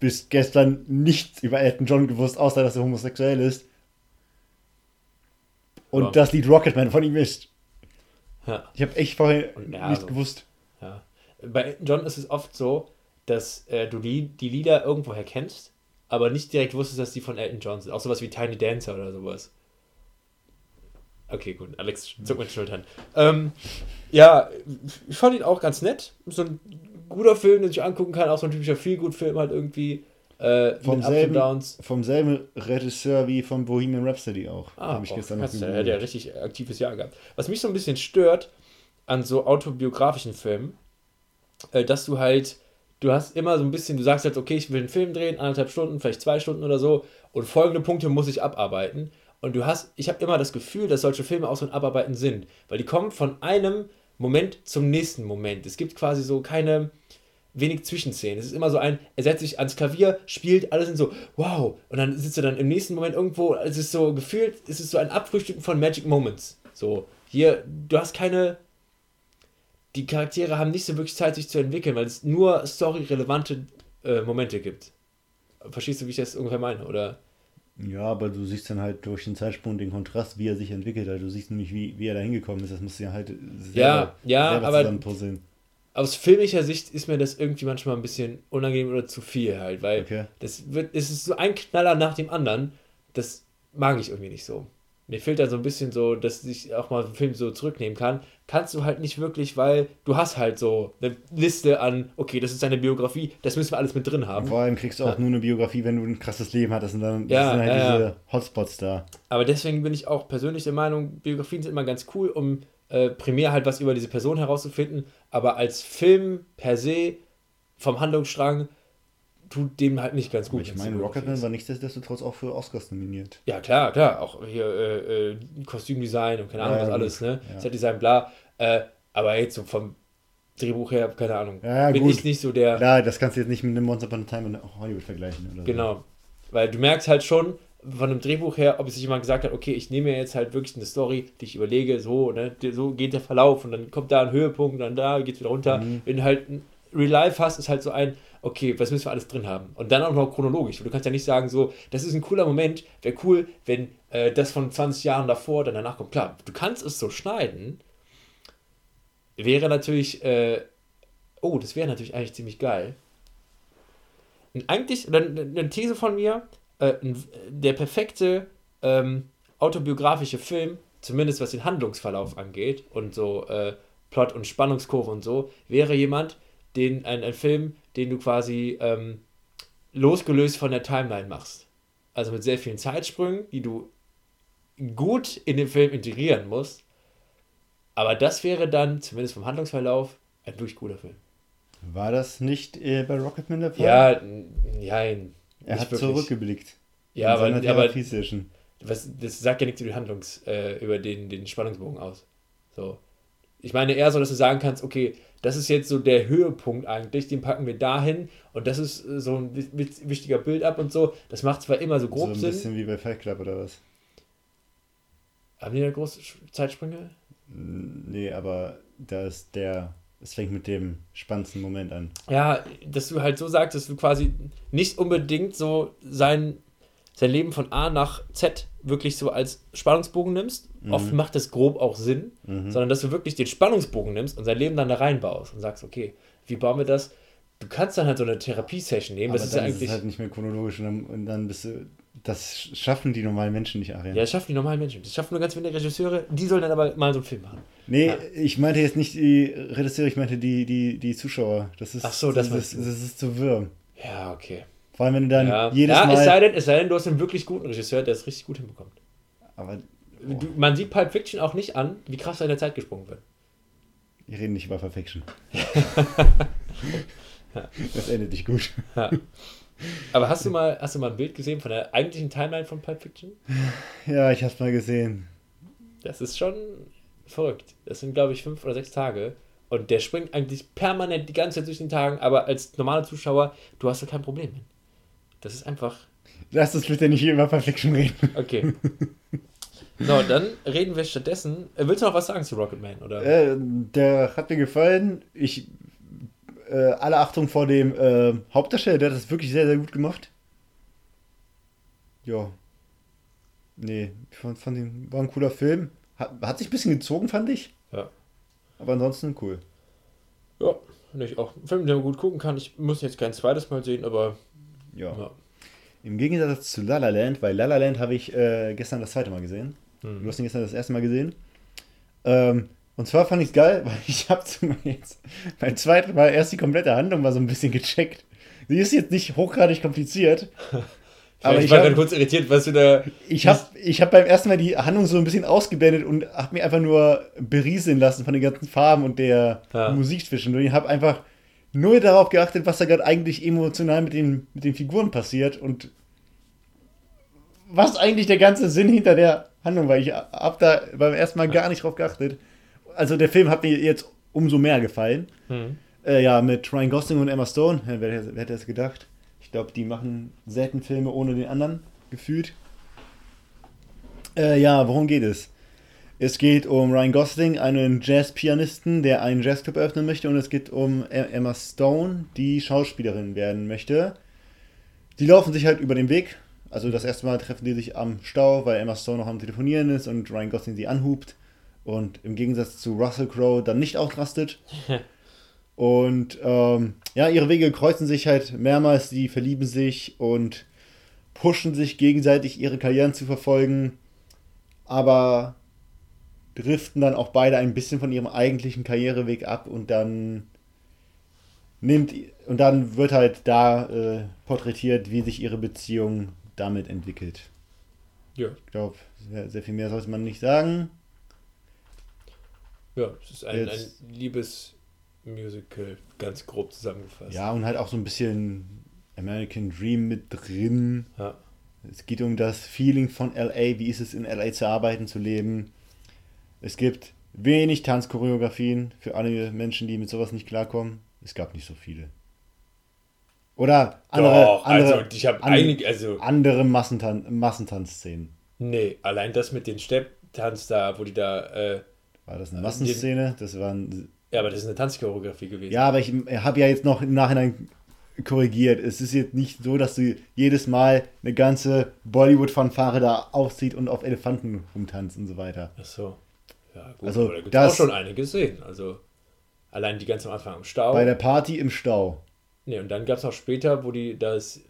Speaker 2: bis gestern nichts über Elton John gewusst, außer dass er homosexuell ist. Und
Speaker 1: Ja.
Speaker 2: das Lied Rocketman von ihm ist.
Speaker 1: ja.
Speaker 2: Ich habe echt vorher
Speaker 1: ja,
Speaker 2: nicht
Speaker 1: so-
Speaker 2: gewusst.
Speaker 1: Ja. Bei Elton John ist es oft so, dass äh, du die, die Lieder irgendwoher kennst, aber nicht direkt wusstest, dass die von Elton John sind. Auch sowas wie Tiny Dancer oder sowas. Okay, gut. Alex zuckt mit den Schultern. Ähm, ja, ich fand ihn auch ganz nett. So ein guter Film, den ich angucken kann. Auch so ein typischer Feelgood-Film halt irgendwie. Äh,
Speaker 2: Vom selben,
Speaker 1: Downs.
Speaker 2: vom selben Regisseur wie von Bohemian Rhapsody auch.
Speaker 1: Ah,
Speaker 2: Hab ich gestern noch
Speaker 1: der hat ja richtig aktives Jahr gehabt. Was mich so ein bisschen stört an so autobiografischen Filmen, äh, dass du halt, du hast immer so ein bisschen, du sagst jetzt, okay, ich will einen Film drehen, anderthalb Stunden, vielleicht zwei Stunden oder so, und folgende Punkte muss ich abarbeiten. Und du hast, ich habe immer das Gefühl, dass solche Filme auch so ein Abarbeiten sind, weil die kommen von einem Moment zum nächsten Moment. Es gibt quasi so keine wenig Zwischenszenen. Es ist immer so ein, er setzt sich ans Klavier, spielt, alle sind so, wow. Und dann sitzt er dann im nächsten Moment irgendwo, es ist so gefühlt, es ist so ein Abfrühstücken von Magic Moments. So, hier, du hast keine, die Charaktere haben nicht so wirklich Zeit, sich zu entwickeln, weil es nur storyrelevante äh, Momente gibt. Verstehst du, wie ich das ungefähr meine, oder?
Speaker 2: Ja, aber du siehst dann halt durch den Zeitsprung den Kontrast, wie er sich entwickelt hat. Du siehst nämlich, wie, wie er da hingekommen ist. Das musst du ja halt selber,
Speaker 1: ja,
Speaker 2: selber
Speaker 1: aber-. Aus filmischer Sicht ist mir das irgendwie manchmal ein bisschen unangenehm oder zu viel halt, weil
Speaker 2: Okay.
Speaker 1: das wird, es ist so ein Knaller nach dem anderen. Das mag ich irgendwie nicht so. Mir fehlt da so ein bisschen so, dass ich auch mal einen Film so zurücknehmen kann. Kannst du halt nicht wirklich, weil du hast halt so eine Liste an, okay, das ist deine Biografie, das müssen wir alles mit drin haben.
Speaker 2: vor allem kriegst du auch
Speaker 1: Ja.
Speaker 2: nur eine Biografie, wenn du ein krasses Leben hattest. Und dann
Speaker 1: Ja,
Speaker 2: sind halt
Speaker 1: ja,
Speaker 2: diese. Hotspots da.
Speaker 1: Aber deswegen bin ich auch persönlich der Meinung, Biografien sind immer ganz cool, um äh, primär halt was über diese Person herauszufinden. Aber als Film per se vom Handlungsstrang tut dem halt nicht ganz gut.
Speaker 2: Aber ich meine, Rocketman war nichtsdestotrotz auch für Oscars nominiert.
Speaker 1: Ja, klar, klar. Auch hier äh, äh, Kostümdesign und keine Ahnung,
Speaker 2: Ja,
Speaker 1: was
Speaker 2: ja,
Speaker 1: alles, ne?
Speaker 2: Ja.
Speaker 1: Setdesign, bla. Äh, aber jetzt so vom Drehbuch her, keine Ahnung.
Speaker 2: Ja, ja,
Speaker 1: bin
Speaker 2: gut.
Speaker 1: ich nicht so der.
Speaker 2: Klar, das kannst du jetzt nicht mit einem Once Upon a Time in Hollywood vergleichen. Oder so.
Speaker 1: Genau. Weil du merkst halt schon von dem Drehbuch her, ob es sich jemand gesagt hat, okay, ich nehme mir jetzt halt wirklich eine Story, die ich überlege, so, ne, so geht der Verlauf und dann kommt da ein Höhepunkt, dann da geht's wieder runter.
Speaker 2: Mhm.
Speaker 1: Wenn du halt Real Life hast, ist halt so ein, okay, was müssen wir alles drin haben? Und dann auch noch chronologisch. Du kannst ja nicht sagen, so, das ist ein cooler Moment, wäre cool, wenn äh, das von 20 Jahren davor dann danach kommt. Klar, du kannst es so schneiden. Wäre natürlich, äh, oh, das wäre natürlich eigentlich ziemlich geil. eigentlich, eine These von mir, äh, der perfekte ähm, autobiografische Film, zumindest was den Handlungsverlauf angeht und so äh, Plot- und Spannungskurve und so, wäre jemand, den, ein, ein Film, den du quasi ähm, losgelöst von der Timeline machst. Also mit sehr vielen Zeitsprüngen, die du gut in den Film integrieren musst. Aber das wäre dann, zumindest vom Handlungsverlauf, ein wirklich guter Film.
Speaker 2: War das nicht äh, bei Rocketman der
Speaker 1: Fall? Ja, nein.
Speaker 2: Er hat wirklich. zurückgeblickt.
Speaker 1: Ja, aber, aber was, das sagt ja nichts über, die Handlungs, äh, über den, den Spannungsbogen aus. So. Ich meine eher so, dass du sagen kannst, okay, das ist jetzt so der Höhepunkt eigentlich, den packen wir dahin und das ist äh, so ein wichtiger Build-up und so. Das macht zwar immer so grob Sinn. So ein
Speaker 2: bisschen wie bei Fight Club oder was?
Speaker 1: Haben die da große Zeitsprünge?
Speaker 2: Nee, aber da ist der. Es fängt mit dem spannendsten Moment an.
Speaker 1: Ja, dass du halt so sagst, dass du quasi nicht unbedingt so sein, sein Leben von A nach Z wirklich so als Spannungsbogen nimmst. Mhm. Oft macht das grob auch Sinn, mhm. sondern dass du wirklich den Spannungsbogen nimmst und sein Leben dann da reinbaust und sagst, okay, wie bauen wir das? Du kannst dann halt so eine Therapiesession nehmen.
Speaker 2: Aber das ist ja eigentlich. Ist halt nicht mehr chronologisch und dann bist du das schaffen die normalen Menschen nicht, Arian.
Speaker 1: Ja, das schaffen die normalen Menschen. Das schaffen nur ganz wenige Regisseure. Die sollen dann aber mal so einen Film machen.
Speaker 2: Nee, ja. ich meinte jetzt nicht die Regisseure, ich meinte die, die, die Zuschauer. Das ist,
Speaker 1: Ach so, das,
Speaker 2: das, ist, das ist zu wirr.
Speaker 1: Ja, okay.
Speaker 2: Vor allem, wenn du dann
Speaker 1: ja. jedes ja, Mal... Es sei, denn, es sei denn, du hast einen wirklich guten Regisseur, der es richtig gut hinbekommt.
Speaker 2: Aber...
Speaker 1: Du, man sieht Pulp Fiction auch nicht an, wie krass da in der Zeit gesprungen wird.
Speaker 2: Wir reden nicht über Pulp Fiction. [LAUGHS] das endet nicht gut.
Speaker 1: Ja. Aber hast du mal, hast du mal ein Bild gesehen von der eigentlichen Timeline von Pulp Fiction?
Speaker 2: Ja, ich hab's mal gesehen.
Speaker 1: Das ist schon verrückt. Das sind, glaube ich, fünf oder sechs Tage. Und der springt eigentlich permanent die ganze Zeit durch den Tagen, aber als normaler Zuschauer, du hast da kein Problem mit. Das ist einfach.
Speaker 2: Lass uns bitte nicht über Pulp Fiction reden.
Speaker 1: Okay. [LAUGHS] So, dann reden wir stattdessen. Äh, willst du noch was sagen zu Rocketman? Oder?
Speaker 2: Äh, der hat mir gefallen. Ich äh, alle Achtung vor dem äh, Hauptdarsteller, der hat das wirklich sehr, sehr gut gemacht. Ja. Nee, ich fand, fand ihn, war ein cooler Film. Hat, hat sich ein bisschen gezogen, fand ich.
Speaker 1: Ja.
Speaker 2: Aber ansonsten cool.
Speaker 1: Ja, finde ich auch. Ein Film, den man gut gucken kann. Ich muss jetzt kein zweites Mal sehen, aber.
Speaker 2: Ja. ja. Im Gegensatz zu La La Land, weil La La Land habe ich äh, gestern das zweite Mal gesehen. Mhm. Du hast ihn gestern das erste Mal gesehen. Ähm, und zwar fand ich es geil, [LAUGHS] weil ich habe jetzt beim zweiten Mal erst die komplette Handlung mal so ein bisschen gecheckt. Sie ist jetzt nicht hochgradig kompliziert. [LAUGHS]
Speaker 1: aber ich, war gerade kurz irritiert, was du da.
Speaker 2: Ich habe ich hab beim ersten Mal die Handlung so ein bisschen ausgeblendet und habe mir einfach nur berieseln lassen von den ganzen Farben und der ja. Musik zwischendurch. Ich habe einfach nur darauf geachtet, was da gerade eigentlich emotional mit den, mit den Figuren passiert und was eigentlich der ganze Sinn hinter der Handlung war. Ich habe da beim ersten Mal gar nicht drauf geachtet also der Film hat mir jetzt umso mehr gefallen. Hm. Äh, ja, mit Ryan Gosling und Emma Stone. Ja, wer, wer hätte das gedacht? Ich glaube, die machen selten Filme ohne den anderen, gefühlt. Äh, ja, worum geht es? Es geht um Ryan Gosling, einen Jazzpianisten, der einen Jazzclub eröffnen möchte. Und es geht um e-, Emma Stone, die Schauspielerin werden möchte. Die laufen sich halt über den Weg. Also das erste Mal treffen die sich am Stau, weil Emma Stone noch am Telefonieren ist und Ryan Gosling sie anhupt und im Gegensatz zu Russell Crowe dann nicht ausrastet. [LAUGHS] und ähm, ja, ihre Wege kreuzen sich halt mehrmals, sie verlieben sich und pushen sich gegenseitig, ihre Karrieren zu verfolgen, aber driften dann auch beide ein bisschen von ihrem eigentlichen Karriereweg ab und dann nimmt und dann wird halt da äh, porträtiert, wie sich ihre Beziehung damit entwickelt.
Speaker 1: Ja.
Speaker 2: Ich glaube, sehr, sehr, viel mehr sollte man nicht sagen.
Speaker 1: Ja, es ist ein, ein Liebesmusical, ganz grob zusammengefasst.
Speaker 2: Ja, und halt auch so ein bisschen American Dream mit drin.
Speaker 1: Ja.
Speaker 2: Es geht um das Feeling von LA, wie ist es in LA zu arbeiten, zu leben. Es gibt wenig Tanzchoreografien für alle Menschen, die mit sowas nicht klarkommen. Es gab nicht so viele. Oder andere, Doch, andere,
Speaker 1: also ich habe einige, also
Speaker 2: andere Massentan Massentanzszenen.
Speaker 1: Nee, allein das mit den Stepptanz da, wo die da äh,
Speaker 2: war das eine Massenszene? Das waren.
Speaker 1: Ja, aber das ist eine Tanzchoreografie gewesen.
Speaker 2: Ja, aber ich habe ja jetzt noch im Nachhinein korrigiert. Es ist jetzt nicht so, dass du jedes Mal eine ganze Bollywood-Fanfare da aufzieht und auf Elefanten rumtanzt und so weiter.
Speaker 1: Ach so. Ja,
Speaker 2: gut, also,
Speaker 1: da gibt auch schon einige gesehen. Also allein die ganz am Anfang im Stau.
Speaker 2: Bei der Party im Stau.
Speaker 1: Nee, und dann gab es auch später, wo die das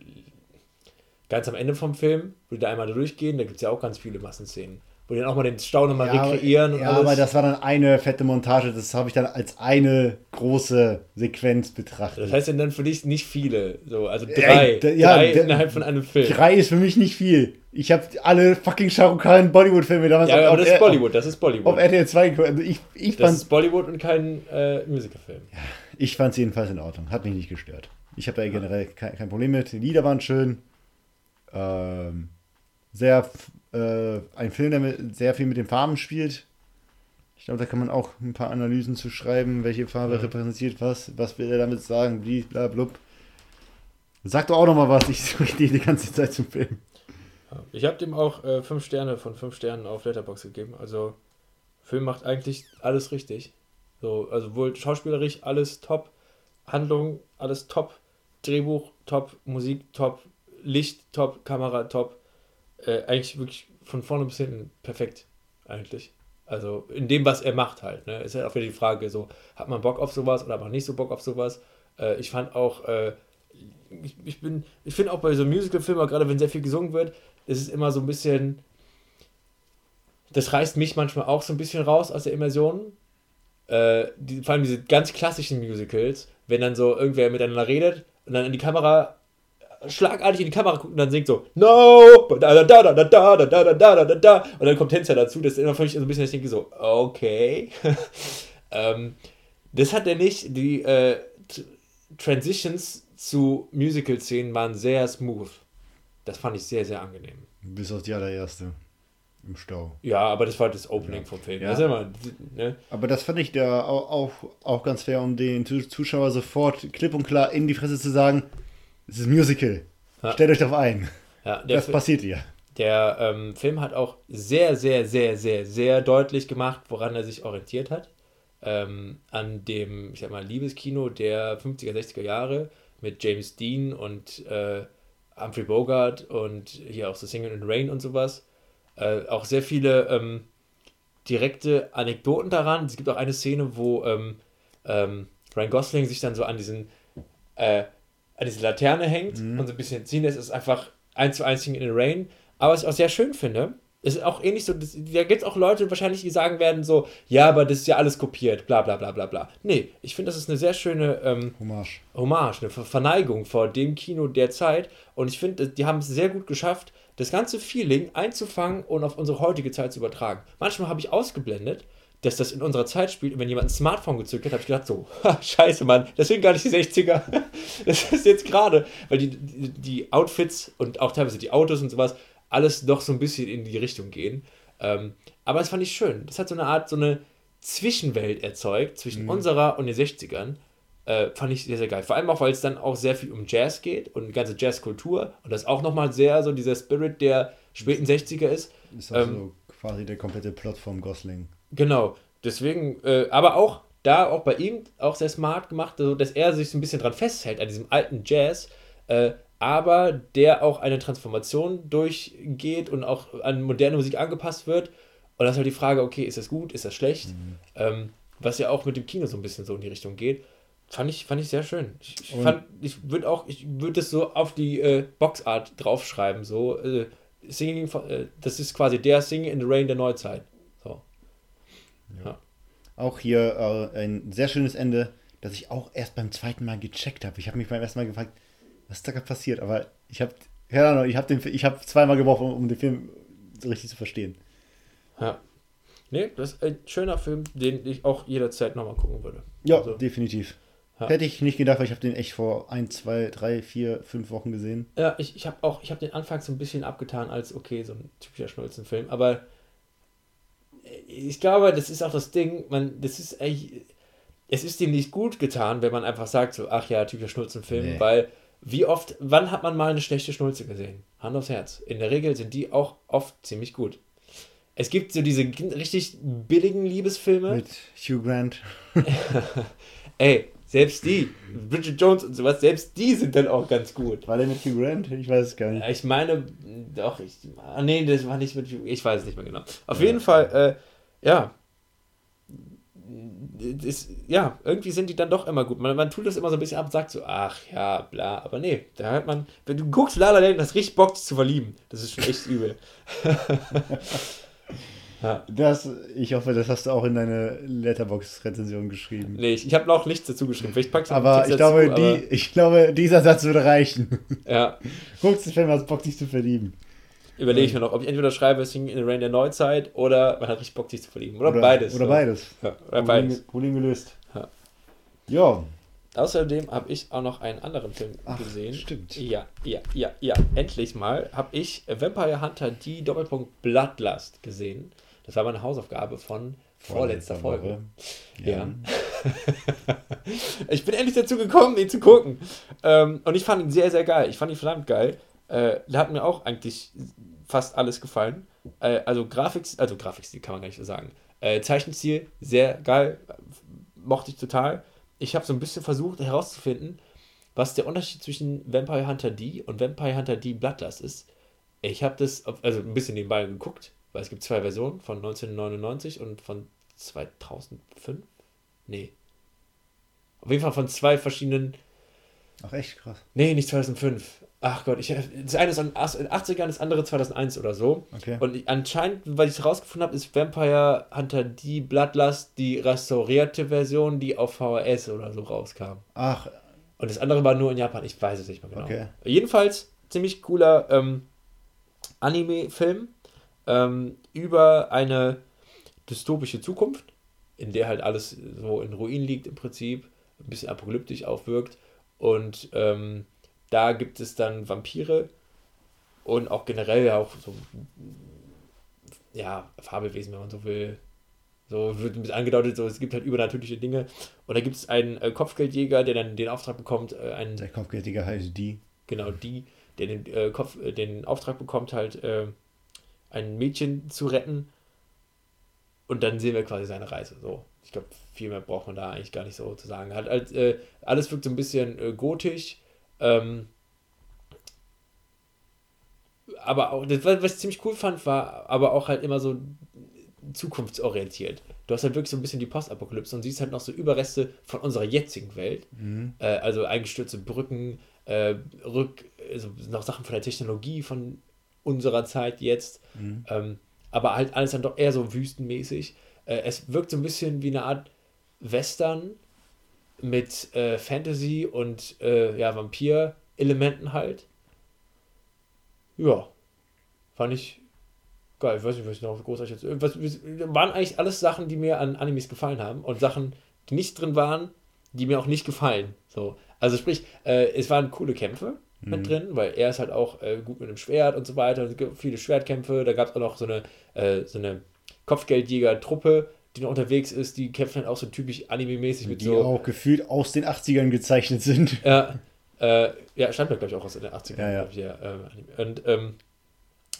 Speaker 1: ganz am Ende vom Film, wo die da einmal durchgehen, da gibt es ja auch ganz viele Massenszenen. Wo die dann auch mal den Stau nochmal
Speaker 2: Ja,
Speaker 1: rekreieren und
Speaker 2: ja,
Speaker 1: alles.
Speaker 2: aber das war dann eine fette Montage, das habe ich dann als eine große Sequenz betrachtet.
Speaker 1: das heißt dann für dich nicht viele. So, also
Speaker 2: Ey,
Speaker 1: drei.
Speaker 2: da- ja,
Speaker 1: drei
Speaker 2: da-
Speaker 1: innerhalb von einem Film.
Speaker 2: Drei ist für mich nicht viel. Ich habe alle fucking Shah Rukh Khan Bollywood-Filme damals
Speaker 1: Ja,
Speaker 2: auf,
Speaker 1: aber das
Speaker 2: auf,
Speaker 1: ist Bollywood, das ist
Speaker 2: auf
Speaker 1: Bollywood.
Speaker 2: RTL 2 geguckt. Also ich, ich
Speaker 1: Das ist Bollywood und kein äh, Musicalfilm.
Speaker 2: Ich fand's jedenfalls in Ordnung. Hat mich nicht gestört. Ich habe da generell kein, kein Problem mit. Die Lieder waren schön. Ähm, sehr, äh, ein Film, der mit, sehr viel mit den Farben spielt. Ich glaube, da kann man auch ein paar Analysen zu schreiben, welche Farbe
Speaker 1: Mhm.
Speaker 2: repräsentiert was, was will er damit sagen, blub. Sag doch auch noch mal was, ich [LAUGHS] suche die, die ganze Zeit zum Film.
Speaker 1: Ich habe dem auch äh, fünf Sterne von fünf Sternen auf Letterboxd gegeben. Also, Film macht eigentlich alles richtig. So, also wohl schauspielerisch alles top, Handlung alles top, Drehbuch top, Musik top, Licht top, Kamera top. Äh, eigentlich wirklich von vorne bis hinten perfekt, eigentlich. Also in dem, was er macht halt. Ne? Ist halt auch wieder die Frage, so, hat man Bock auf sowas oder hat man nicht so Bock auf sowas? Äh, ich fand auch, äh, ich, ich bin, ich finde auch bei so Musical-Filmen, gerade wenn sehr viel gesungen wird, ist es immer so ein bisschen, das reißt mich manchmal auch so ein bisschen raus aus der Immersion. Äh, die, vor allem diese ganz klassischen Musicals, wenn dann so irgendwer miteinander redet und dann in die Kamera schlagartig in die Kamera guckt und dann singt so No, da da da da da da da da da da da und dann kommt Tänzer dazu, das ist immer für mich so ein bisschen, ich denke so, okay. ähm, das hat er nicht. Die äh, Transitions zu Musical-Szenen waren sehr smooth. Das fand ich sehr, sehr angenehm.
Speaker 2: Bis auf die allererste. Im Stau.
Speaker 1: Ja, aber das war das Opening vom Film.
Speaker 2: Ja.
Speaker 1: Das ist immer, ne?
Speaker 2: Aber das fand ich da auch, auch, auch ganz fair, um den Zu- Zuschauer sofort klipp und klar in die Fresse zu sagen, es ist ein Musical.
Speaker 1: Ja.
Speaker 2: Stellt euch darauf ein.
Speaker 1: Ja,
Speaker 2: Das
Speaker 1: Fi-
Speaker 2: passiert ihr.
Speaker 1: der ähm, Film hat auch sehr, sehr, sehr, sehr, sehr deutlich gemacht, woran er sich orientiert hat. Ähm, an dem, ich sag mal, Liebeskino der 50er, 60er Jahre mit James Dean und äh, Humphrey Bogart und hier auch so Singing in the Rain und sowas. Äh, auch sehr viele ähm, direkte Anekdoten daran. Es gibt auch eine Szene, wo ähm, ähm, Ryan Gosling sich dann so an diesen äh, an diese Laterne hängt und so ein bisschen ziehen lässt. Es ist einfach eins zu eins in the Rain. Aber was ich auch sehr schön finde, ist auch ähnlich so, das, da gibt es auch Leute wahrscheinlich, die sagen werden so, ja, aber das ist ja alles kopiert, bla bla bla bla bla. Nee, ich finde, das ist eine sehr schöne ähm,
Speaker 2: Hommage.
Speaker 1: Hommage, eine Ver- Verneigung vor dem Kino der Zeit. Und ich finde, die haben es sehr gut geschafft, das ganze Feeling einzufangen und auf unsere heutige Zeit zu übertragen. Manchmal habe ich ausgeblendet, dass das in unserer Zeit spielt. Und wenn jemand ein Smartphone gezückt hat, habe ich gedacht so, "Ha, scheiße, Mann, das sind gar nicht die 60er. [LAUGHS] Das ist jetzt gerade, weil die, die, Outfits und auch teilweise die Autos und sowas, alles doch so ein bisschen in die Richtung gehen. Ähm, aber das fand ich schön. Das hat so eine Art, so eine Zwischenwelt erzeugt zwischen unserer und den 60ern. Äh, fand ich sehr, sehr geil. Vor allem auch, weil es dann auch sehr viel um Jazz geht und die ganze Jazzkultur. Und das auch nochmal sehr so dieser Spirit der späten 60er ist.
Speaker 2: Ist also
Speaker 1: Ähm,
Speaker 2: quasi der komplette Plot vom Gosling.
Speaker 1: Genau. Deswegen, äh, aber auch da, auch bei ihm, auch sehr smart gemacht, also, dass er sich so ein bisschen dran festhält, an diesem alten Jazz, äh, aber der auch eine Transformation durchgeht und auch an moderne Musik angepasst wird. Und das ist halt die Frage, okay, ist das gut, ist das schlecht? Ähm, was ja auch mit dem Kino so ein bisschen so in die Richtung geht. Fand ich, fand ich sehr schön. Ich, ich fand, ich würde auch, ich würde das so auf die äh, Boxart draufschreiben, so, äh, Singing, äh, das ist quasi der Singing in the Rain der Neuzeit. So.
Speaker 2: Auch hier äh, ein sehr schönes Ende, das ich auch erst beim zweiten Mal gecheckt habe. Ich habe mich beim ersten Mal gefragt, was ist da gerade passiert? Aber ich habe, keine Ahnung, ich habe den, ich habe zweimal gebraucht, um, um den Film so richtig zu verstehen.
Speaker 1: Ja. Nee, das ist ein schöner Film, den ich auch jederzeit nochmal gucken würde.
Speaker 2: Ja,
Speaker 1: Also,
Speaker 2: definitiv.
Speaker 1: Ja.
Speaker 2: Hätte ich nicht gedacht, weil ich habe den echt vor ein, zwei, drei, vier, fünf Wochen gesehen.
Speaker 1: ja, ich, ich habe auch, ich habe den Anfang so ein bisschen abgetan als, okay, so ein typischer Schnulzenfilm, aber ich glaube, das ist auch das Ding, man, das ist eigentlich, es ist ihm nicht gut getan, wenn man einfach sagt, so, ach ja, typischer Schnulzenfilm,
Speaker 2: Nee.
Speaker 1: weil wie oft, wann hat man mal eine schlechte Schnulze gesehen? Hand aufs Herz. In der Regel sind die auch oft ziemlich gut. Es gibt so diese richtig billigen Liebesfilme.
Speaker 2: Mit Hugh Grant. [LAUGHS]
Speaker 1: Ey, selbst die, Bridget Jones und sowas, selbst die sind dann auch ganz gut.
Speaker 2: War der mit Hugh Grant? Ich weiß es gar nicht.
Speaker 1: Ja, Ich meine, doch, ich, ah, nee, das war nicht mit, ich weiß es nicht mehr genau. Auf jeden Fall, äh, ja, ist, ja, irgendwie sind die dann doch immer gut. Man, man tut das immer so ein bisschen ab und sagt so, ach ja, bla, aber nee, da hört man, wenn du guckst La La Land, das richtig Bock, dich zu verlieben. Das ist schon echt übel. [LAUGHS]
Speaker 2: ja. das, ich hoffe, das hast du auch in deine Letterbox-Rezension geschrieben.
Speaker 1: Nee, ich, ich habe noch nichts dazu geschrieben. Vielleicht packst
Speaker 2: du aber ich, dazu, glaube, aber die, ich glaube, dieser Satz würde reichen. [LAUGHS]
Speaker 1: Ja.
Speaker 2: Guckst du, wenn man Bock, dich zu verlieben
Speaker 1: überlege ich mir noch, ob ich entweder schreibe Singing in the Rain der Neuzeit oder man hat richtig Bock, sich zu verlieben. Oder,
Speaker 2: oder
Speaker 1: beides.
Speaker 2: Oder so. beides.
Speaker 1: Ja, oder Problem, beides.
Speaker 2: Problem gelöst. Ja. ja.
Speaker 1: Außerdem habe ich auch noch einen anderen Film Ach, gesehen.
Speaker 2: Stimmt.
Speaker 1: Ja, ja, ja, ja. Endlich mal habe ich Vampire Hunter die Doppelpunkt Bloodlust gesehen. Das war meine Hausaufgabe von vorletzter Folge. Ja. ja. [LAUGHS] ich bin endlich dazu gekommen, ihn zu gucken. Ähm, und ich fand ihn sehr, sehr geil. Ich fand ihn verdammt geil. Äh, hat mir auch eigentlich fast alles gefallen. Äh, also Grafik, also Grafikstil kann man gar nicht so sagen. Äh, Zeichenstil, sehr geil, mochte ich total. Ich habe so ein bisschen versucht herauszufinden, was der Unterschied zwischen Vampire Hunter D und Vampire Hunter D Bloodlust ist. Ich habe das, also ein bisschen nebenbei geguckt, weil es gibt zwei Versionen, von 1999 und von 2005. Nee. Auf jeden Fall von zwei verschiedenen.
Speaker 2: Ach, echt krass.
Speaker 1: Nee, nicht 2005. Ach Gott, ich, das eine ist in den 80ern, das andere 2001 oder so.
Speaker 2: Okay.
Speaker 1: Und ich, anscheinend, weil ich es herausgefunden habe, ist Vampire Hunter die Bloodlust die restaurierte Version, die auf VHS oder so rauskam.
Speaker 2: Ach.
Speaker 1: Und das andere war nur in Japan, ich weiß es nicht mehr genau.
Speaker 2: Okay.
Speaker 1: Jedenfalls ziemlich cooler ähm, Anime-Film ähm, über eine dystopische Zukunft, in der halt alles so in Ruin liegt im Prinzip, ein bisschen apokalyptisch aufwirkt und ähm, da gibt es dann Vampire und auch generell auch so, ja, Fabelwesen, wenn man so will. So wird ein bisschen angedeutet, so, es gibt halt übernatürliche Dinge. Und da gibt es einen äh, Kopfgeldjäger, der dann den Auftrag bekommt, äh, einen,
Speaker 2: Der Kopfgeldjäger heißt die.
Speaker 1: Genau, die, der den, äh, Kopf, äh, den Auftrag bekommt, halt äh, ein Mädchen zu retten. Und dann sehen wir quasi seine Reise. So. Ich glaube, viel mehr braucht man da eigentlich gar nicht so zu sagen. Hat halt, äh, alles wirkt so ein bisschen gotisch ähm, aber auch, das, was ich ziemlich cool fand, war aber auch halt immer so zukunftsorientiert. Du hast halt wirklich so ein bisschen die Postapokalypse und siehst halt noch so Überreste von unserer jetzigen Welt.
Speaker 2: Mhm.
Speaker 1: Äh, also eingestürzte Brücken, äh, Rück, also noch Sachen von der Technologie von unserer Zeit jetzt.
Speaker 2: Mhm.
Speaker 1: Ähm, aber halt alles dann doch eher so wüstenmäßig. Äh, es wirkt so ein bisschen wie eine Art Western, mit äh, Fantasy und äh, ja, Vampir-Elementen halt. Ja, fand ich geil. Ich weiß nicht, was ich noch großartig jetzt. Was, waren eigentlich alles Sachen, die mir an Animes gefallen haben und Sachen, die nicht drin waren, die mir auch nicht gefallen. So. Also sprich, äh, es waren coole Kämpfe mhm. mit drin, weil er ist halt auch äh, gut mit dem Schwert und so weiter. Es gibt viele Schwertkämpfe. Da gab es auch noch so eine, äh, so eine Kopfgeldjäger-Truppe, die noch unterwegs ist, die kämpfen halt auch so typisch anime-mäßig mit
Speaker 2: die
Speaker 1: so.
Speaker 2: Die auch gefühlt aus den 80ern gezeichnet sind.
Speaker 1: Ja, äh, ja stammt glaube ich auch aus den 80ern.
Speaker 2: Ja, ja.
Speaker 1: Ich, ja äh, und, ähm,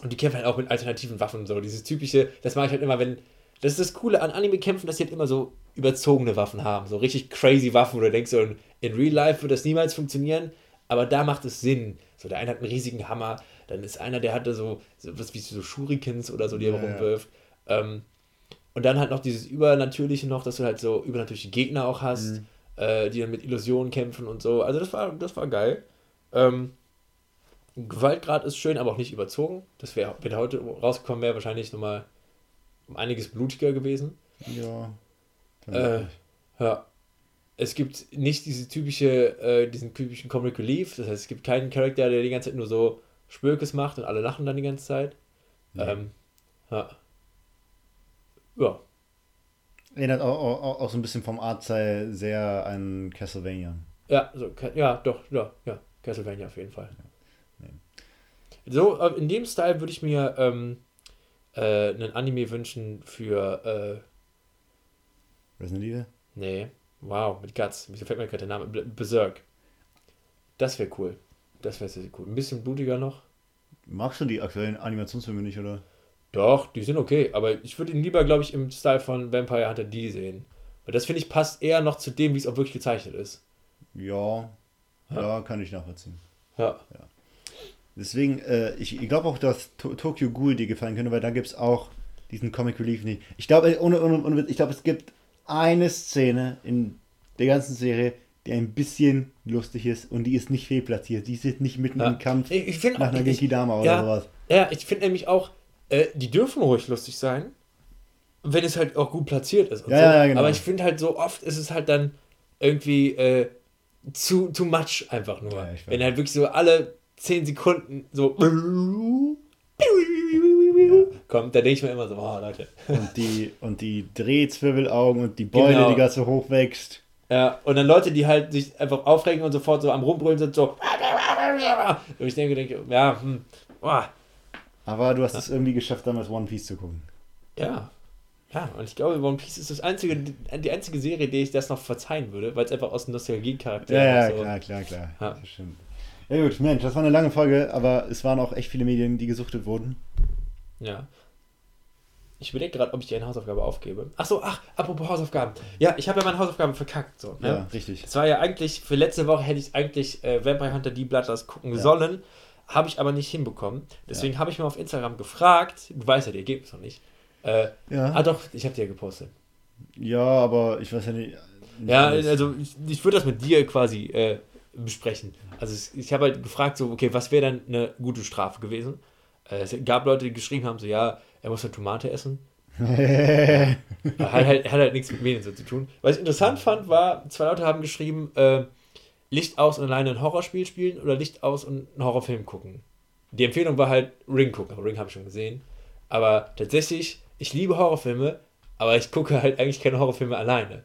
Speaker 1: und die kämpfen halt auch mit alternativen Waffen, so dieses typische, das mache ich halt immer, wenn. Das ist das Coole an Anime-Kämpfen, dass sie halt immer so überzogene Waffen haben, so richtig crazy Waffen, wo du denkst, so in, in Real Life wird das niemals funktionieren, aber da macht es Sinn. So, der eine hat einen riesigen Hammer, dann ist einer, der hatte so, so was wie so Shurikens oder so, die er ja, rumwirft. Ja. Ähm, und dann halt noch dieses Übernatürliche noch, dass du halt so übernatürliche Gegner auch hast, mhm. äh, die dann mit Illusionen kämpfen und so. Also das war, das war geil. Ähm, Gewaltgrad ist schön, aber auch nicht überzogen. Das wäre, wenn heute rausgekommen wäre, wahrscheinlich nochmal um einiges blutiger gewesen.
Speaker 2: Ja.
Speaker 1: Äh, ja. Es gibt nicht diese typische, äh, diesen typischen Comic Relief. Das heißt, es gibt keinen Charakter, der die ganze Zeit nur so Spökes macht und alle lachen dann die ganze Zeit. Ja. Ähm, ja. Ja.
Speaker 2: Erinnert auch, auch, auch so ein bisschen vom Artstyle sehr an Castlevania.
Speaker 1: Ja, so, ja, doch, ja, ja, Castlevania auf jeden Fall. Ja. Nee. So, äh, in dem Style würde ich mir ähm, äh, einen Anime wünschen für
Speaker 2: äh, Resident Evil?
Speaker 1: Nee, wow, mit Guts. Mir fällt mir gerade der Name. Berserk. Das wäre cool. Das wäre sehr, sehr cool. Ein bisschen blutiger noch.
Speaker 2: Magst du die aktuellen Animationsfilme nicht, oder?
Speaker 1: Doch, die sind okay, aber ich würde ihn lieber, glaube ich, im Style von Vampire Hunter D sehen. Weil das, finde ich, passt eher noch zu dem, wie es auch wirklich gezeichnet ist.
Speaker 2: Ja, ja, ja kann ich nachvollziehen.
Speaker 1: Ja.
Speaker 2: ja. Deswegen, äh, ich, ich glaube auch, dass to Tokyo Ghoul dir gefallen könnte, weil da gibt es auch diesen Comic Relief nicht. Ich glaube, ohne, ohne, ohne, ich glaube, es gibt eine Szene in der ganzen Serie, die ein bisschen lustig ist und die ist nicht fehlplatziert. Die ist nicht mitten
Speaker 1: Ja.
Speaker 2: im Kampf
Speaker 1: Ich, ich find,
Speaker 2: nach einer
Speaker 1: ich,
Speaker 2: Genki Dama oder
Speaker 1: ja,
Speaker 2: sowas.
Speaker 1: Ja, ich finde nämlich auch, äh, die dürfen ruhig lustig sein, wenn es halt auch gut platziert ist.
Speaker 2: Ja,
Speaker 1: so.
Speaker 2: genau.
Speaker 1: Aber ich finde halt so oft ist es halt dann irgendwie äh, zu, too much einfach nur. Wenn halt wirklich so alle 10 Sekunden so [LAUGHS] [LAUGHS] kommt, da denke ich mir immer so, oh Leute.
Speaker 2: Und die, [LAUGHS] und die Drehzwirbelaugen und die Beule,
Speaker 1: Genau.
Speaker 2: die gerade so hoch wächst.
Speaker 1: Ja, und dann Leute, die halt sich einfach aufregen und sofort so am Rumbrüllen sind, so. Und ich denke, denke ja, hm, boah,
Speaker 2: Aber du hast es irgendwie geschafft, damals One Piece zu gucken.
Speaker 1: ja. Ja, und ich glaube, One Piece ist das einzige, die einzige Serie, die ich das noch verzeihen würde, weil es einfach aus dem Nostalgie-Charakter
Speaker 2: Ja, ja,
Speaker 1: auch so.
Speaker 2: klar, klar, klar.
Speaker 1: Ja.
Speaker 2: Das stimmt. Ja gut, Mensch, das war eine lange Folge, aber es waren auch echt viele Medien, die gesuchtet wurden.
Speaker 1: Ja. Ich überlege gerade, ob ich die eine Hausaufgabe aufgebe. Ach so, ach, apropos Hausaufgaben. Ja, ich habe ja meine Hausaufgaben verkackt. So, ne?
Speaker 2: Ja, richtig.
Speaker 1: Es war ja eigentlich, für letzte Woche hätte ich eigentlich äh, Vampire Hunter die Bloodlust gucken
Speaker 2: Ja.
Speaker 1: sollen. Habe ich aber nicht hinbekommen. Deswegen habe ich mir auf Instagram gefragt, du weißt ja die Ergebnisse noch nicht. Äh,
Speaker 2: Ja.
Speaker 1: ah doch, ich habe die ja gepostet.
Speaker 2: Ja, aber ich weiß ja nicht. nicht
Speaker 1: Ja,
Speaker 2: alles.
Speaker 1: also ich, ich würde das mit dir quasi äh, besprechen. Also es, ich habe halt gefragt, so, okay, was wäre dann eine gute Strafe gewesen? Äh, es gab Leute, die geschrieben haben, so, ja, er muss eine Tomate essen. [LAUGHS] Er hat halt, hat halt nichts mit Medien so zu tun. Was ich interessant fand, war, zwei Leute haben geschrieben, äh, Licht aus und alleine ein Horrorspiel spielen oder Licht aus und einen Horrorfilm gucken. Die Empfehlung war halt Ring gucken. Aber Ring habe ich schon gesehen. Aber tatsächlich, ich liebe Horrorfilme, aber ich gucke halt eigentlich keine Horrorfilme alleine.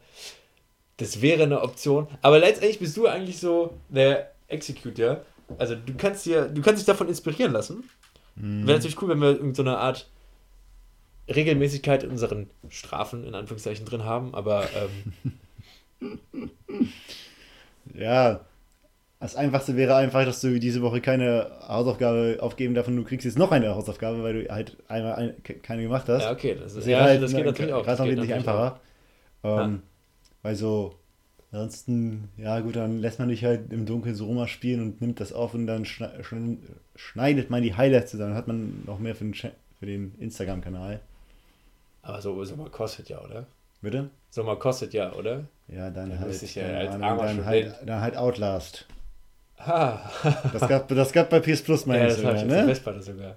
Speaker 1: Das wäre eine Option. Aber letztendlich bist du eigentlich so der Executor. Also du kannst dir, du kannst dich davon inspirieren lassen.
Speaker 2: Mhm.
Speaker 1: Wäre natürlich cool, wenn wir irgendeine so eine Art Regelmäßigkeit in unseren Strafen in Anführungszeichen drin haben, aber ähm, [LAUGHS]
Speaker 2: Ja, das Einfachste wäre einfach, dass du diese Woche keine Hausaufgabe aufgeben darfst und du kriegst jetzt noch eine Hausaufgabe, weil du halt einmal eine, keine gemacht hast.
Speaker 1: ja, okay, das,
Speaker 2: Das
Speaker 1: ist,
Speaker 2: wäre
Speaker 1: ja,
Speaker 2: halt
Speaker 1: das geht natürlich auch.
Speaker 2: gerade
Speaker 1: Das
Speaker 2: noch wesentlich
Speaker 1: natürlich
Speaker 2: einfacher.
Speaker 1: Ja.
Speaker 2: Ähm, Weil so, ansonsten, ja gut, dann lässt man dich halt im Dunkeln so mal spielen und nimmt das auf und dann schne schn- schneidet man die Highlights zusammen. Dann hat man noch mehr für den, für den Instagram-Kanal.
Speaker 1: Aber so Sommer kostet ja, oder?
Speaker 2: Bitte?
Speaker 1: Sommer kostet ja, oder?
Speaker 2: Ja, dann
Speaker 1: Da
Speaker 2: halt,
Speaker 1: ich ja
Speaker 2: keine
Speaker 1: als armer
Speaker 2: dann, halt, dann halt Outlast.
Speaker 1: Ha,
Speaker 2: Das gab, das gab bei PS Plus, [LAUGHS]
Speaker 1: ja,
Speaker 2: meine ich
Speaker 1: das
Speaker 2: sogar, ne?
Speaker 1: Festplatte sogar.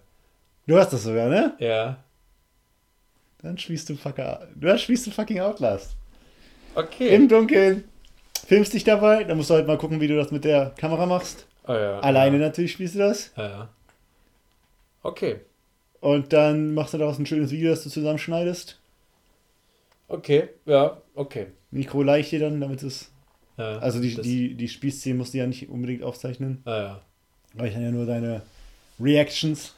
Speaker 2: Du hast das sogar, ne?
Speaker 1: Ja.
Speaker 2: Dann spielst du, fucker, du spielst du fucking Outlast.
Speaker 1: Okay.
Speaker 2: Im Dunkeln. Filmst dich dabei, dann musst du halt mal gucken, wie du das mit der Kamera machst.
Speaker 1: oh, ja,
Speaker 2: Alleine
Speaker 1: Ja.
Speaker 2: natürlich spielst du das.
Speaker 1: Ja, ja. Okay.
Speaker 2: Und dann machst du daraus ein schönes Video, das du zusammenschneidest.
Speaker 1: Okay. Ja, okay.
Speaker 2: Mikro leicht dir dann, damit es.
Speaker 1: Ja,
Speaker 2: Also die, die, die Spielszenen musst du ja nicht unbedingt aufzeichnen.
Speaker 1: Ja, ja.
Speaker 2: Reichen ja nur deine Reactions.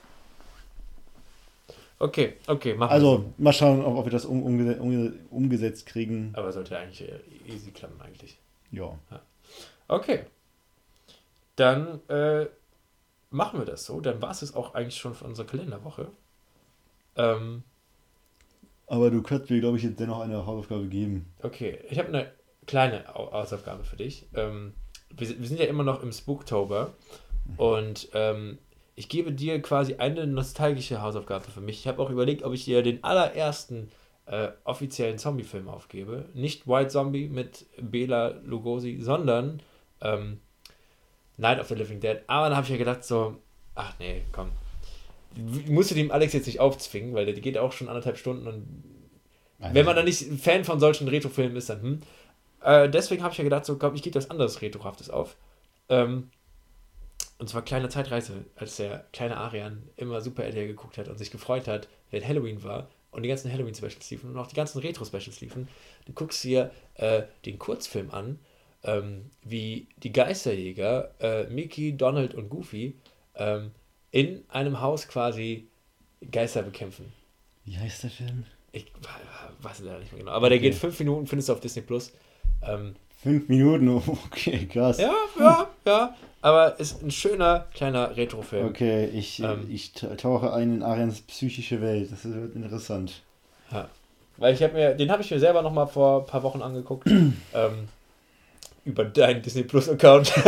Speaker 1: Okay, okay, machen wir
Speaker 2: Also mal schauen, ob, ob wir das um, umge umge umgesetzt kriegen.
Speaker 1: Aber sollte eigentlich easy klappen, eigentlich.
Speaker 2: Ja.
Speaker 1: Okay. Dann äh, machen wir das so. Dann war es es auch eigentlich schon für unsere Kalenderwoche. Ähm,
Speaker 2: Aber du könntest mir, glaube ich, jetzt dennoch eine Hausaufgabe geben.
Speaker 1: okay, ich habe eine kleine Au- Hausaufgabe für dich. Ähm, wir, sind- wir sind ja immer noch im Spooktober und ähm, ich gebe dir quasi eine nostalgische Hausaufgabe für mich. Ich habe auch überlegt, ob ich dir den allerersten äh, offiziellen Zombie-Film aufgebe. Nicht White Zombie mit Bela Lugosi, sondern ähm, Night of the Living Dead. Aber dann habe ich ja gedacht, so, ach nee, komm. Musst du dem Alex jetzt nicht aufzwingen, weil der geht auch schon anderthalb Stunden und wenn man dann nicht Fan von solchen Retrofilmen ist, dann hm. Äh, deswegen habe ich ja gedacht, so, glaub, ich gebe das anderes Retrohaftes auf. Ähm, und zwar kleine Zeitreise, als der kleine Arian immer Super RTL geguckt hat und sich gefreut hat, wenn Halloween war und die ganzen Halloween-Specials liefen und auch die ganzen Retro-Specials liefen. Du guckst dir äh, den Kurzfilm an, ähm, wie die Geisterjäger, äh, Mickey, Donald und Goofy, ähm, in einem Haus quasi Geister bekämpfen.
Speaker 2: Wie heißt der Film?
Speaker 1: Ich weiß leider nicht mehr genau. Aber der
Speaker 2: Okay.
Speaker 1: geht fünf Minuten, findest du auf Disney Plus. Ähm,
Speaker 2: Fünf Minuten, [LAUGHS] okay, krass.
Speaker 1: ja, ja, ja. Aber ist ein schöner kleiner Retrofilm.
Speaker 2: Okay, ich,
Speaker 1: Ähm.
Speaker 2: ich ta- tauche ein in Arians psychische Welt. Das wird interessant.
Speaker 1: Weil ich habe mir, den habe ich mir selber noch mal vor ein paar Wochen angeguckt. [CLEARS THROAT] ähm, über deinen Disney Plus Account. [LAUGHS]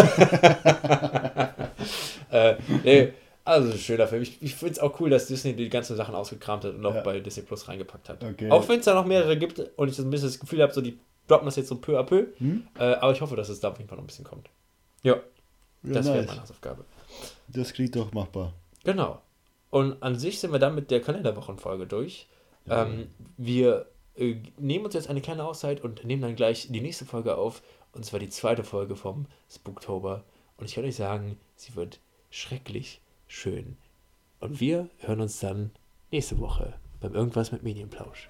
Speaker 1: äh, nee, Also, schöner Film. Ich, ich finde es auch cool, dass Disney die ganzen Sachen ausgekramt hat und auch
Speaker 2: Ja.
Speaker 1: bei Disney Plus reingepackt hat.
Speaker 2: Okay.
Speaker 1: Auch wenn es da noch mehrere gibt und ich so ein bisschen das Gefühl habe, so die droppen das jetzt so peu à peu.
Speaker 2: Hm?
Speaker 1: Äh, aber ich hoffe, dass es da auf jeden Fall noch ein bisschen kommt. Ja,
Speaker 2: Ja,
Speaker 1: das wäre
Speaker 2: nice.
Speaker 1: meine Hausaufgabe.
Speaker 2: Das klingt doch machbar.
Speaker 1: Genau. Und an sich sind wir dann mit der Kalenderwochenfolge durch.
Speaker 2: Ja.
Speaker 1: Ähm, wir äh, nehmen uns jetzt eine kleine Auszeit und nehmen dann gleich die nächste Folge auf. Und zwar die zweite Folge vom Spooktober. Und ich kann euch sagen, sie wird schrecklich schön. Und wir hören uns dann nächste Woche beim Irgendwas mit Medienplausch.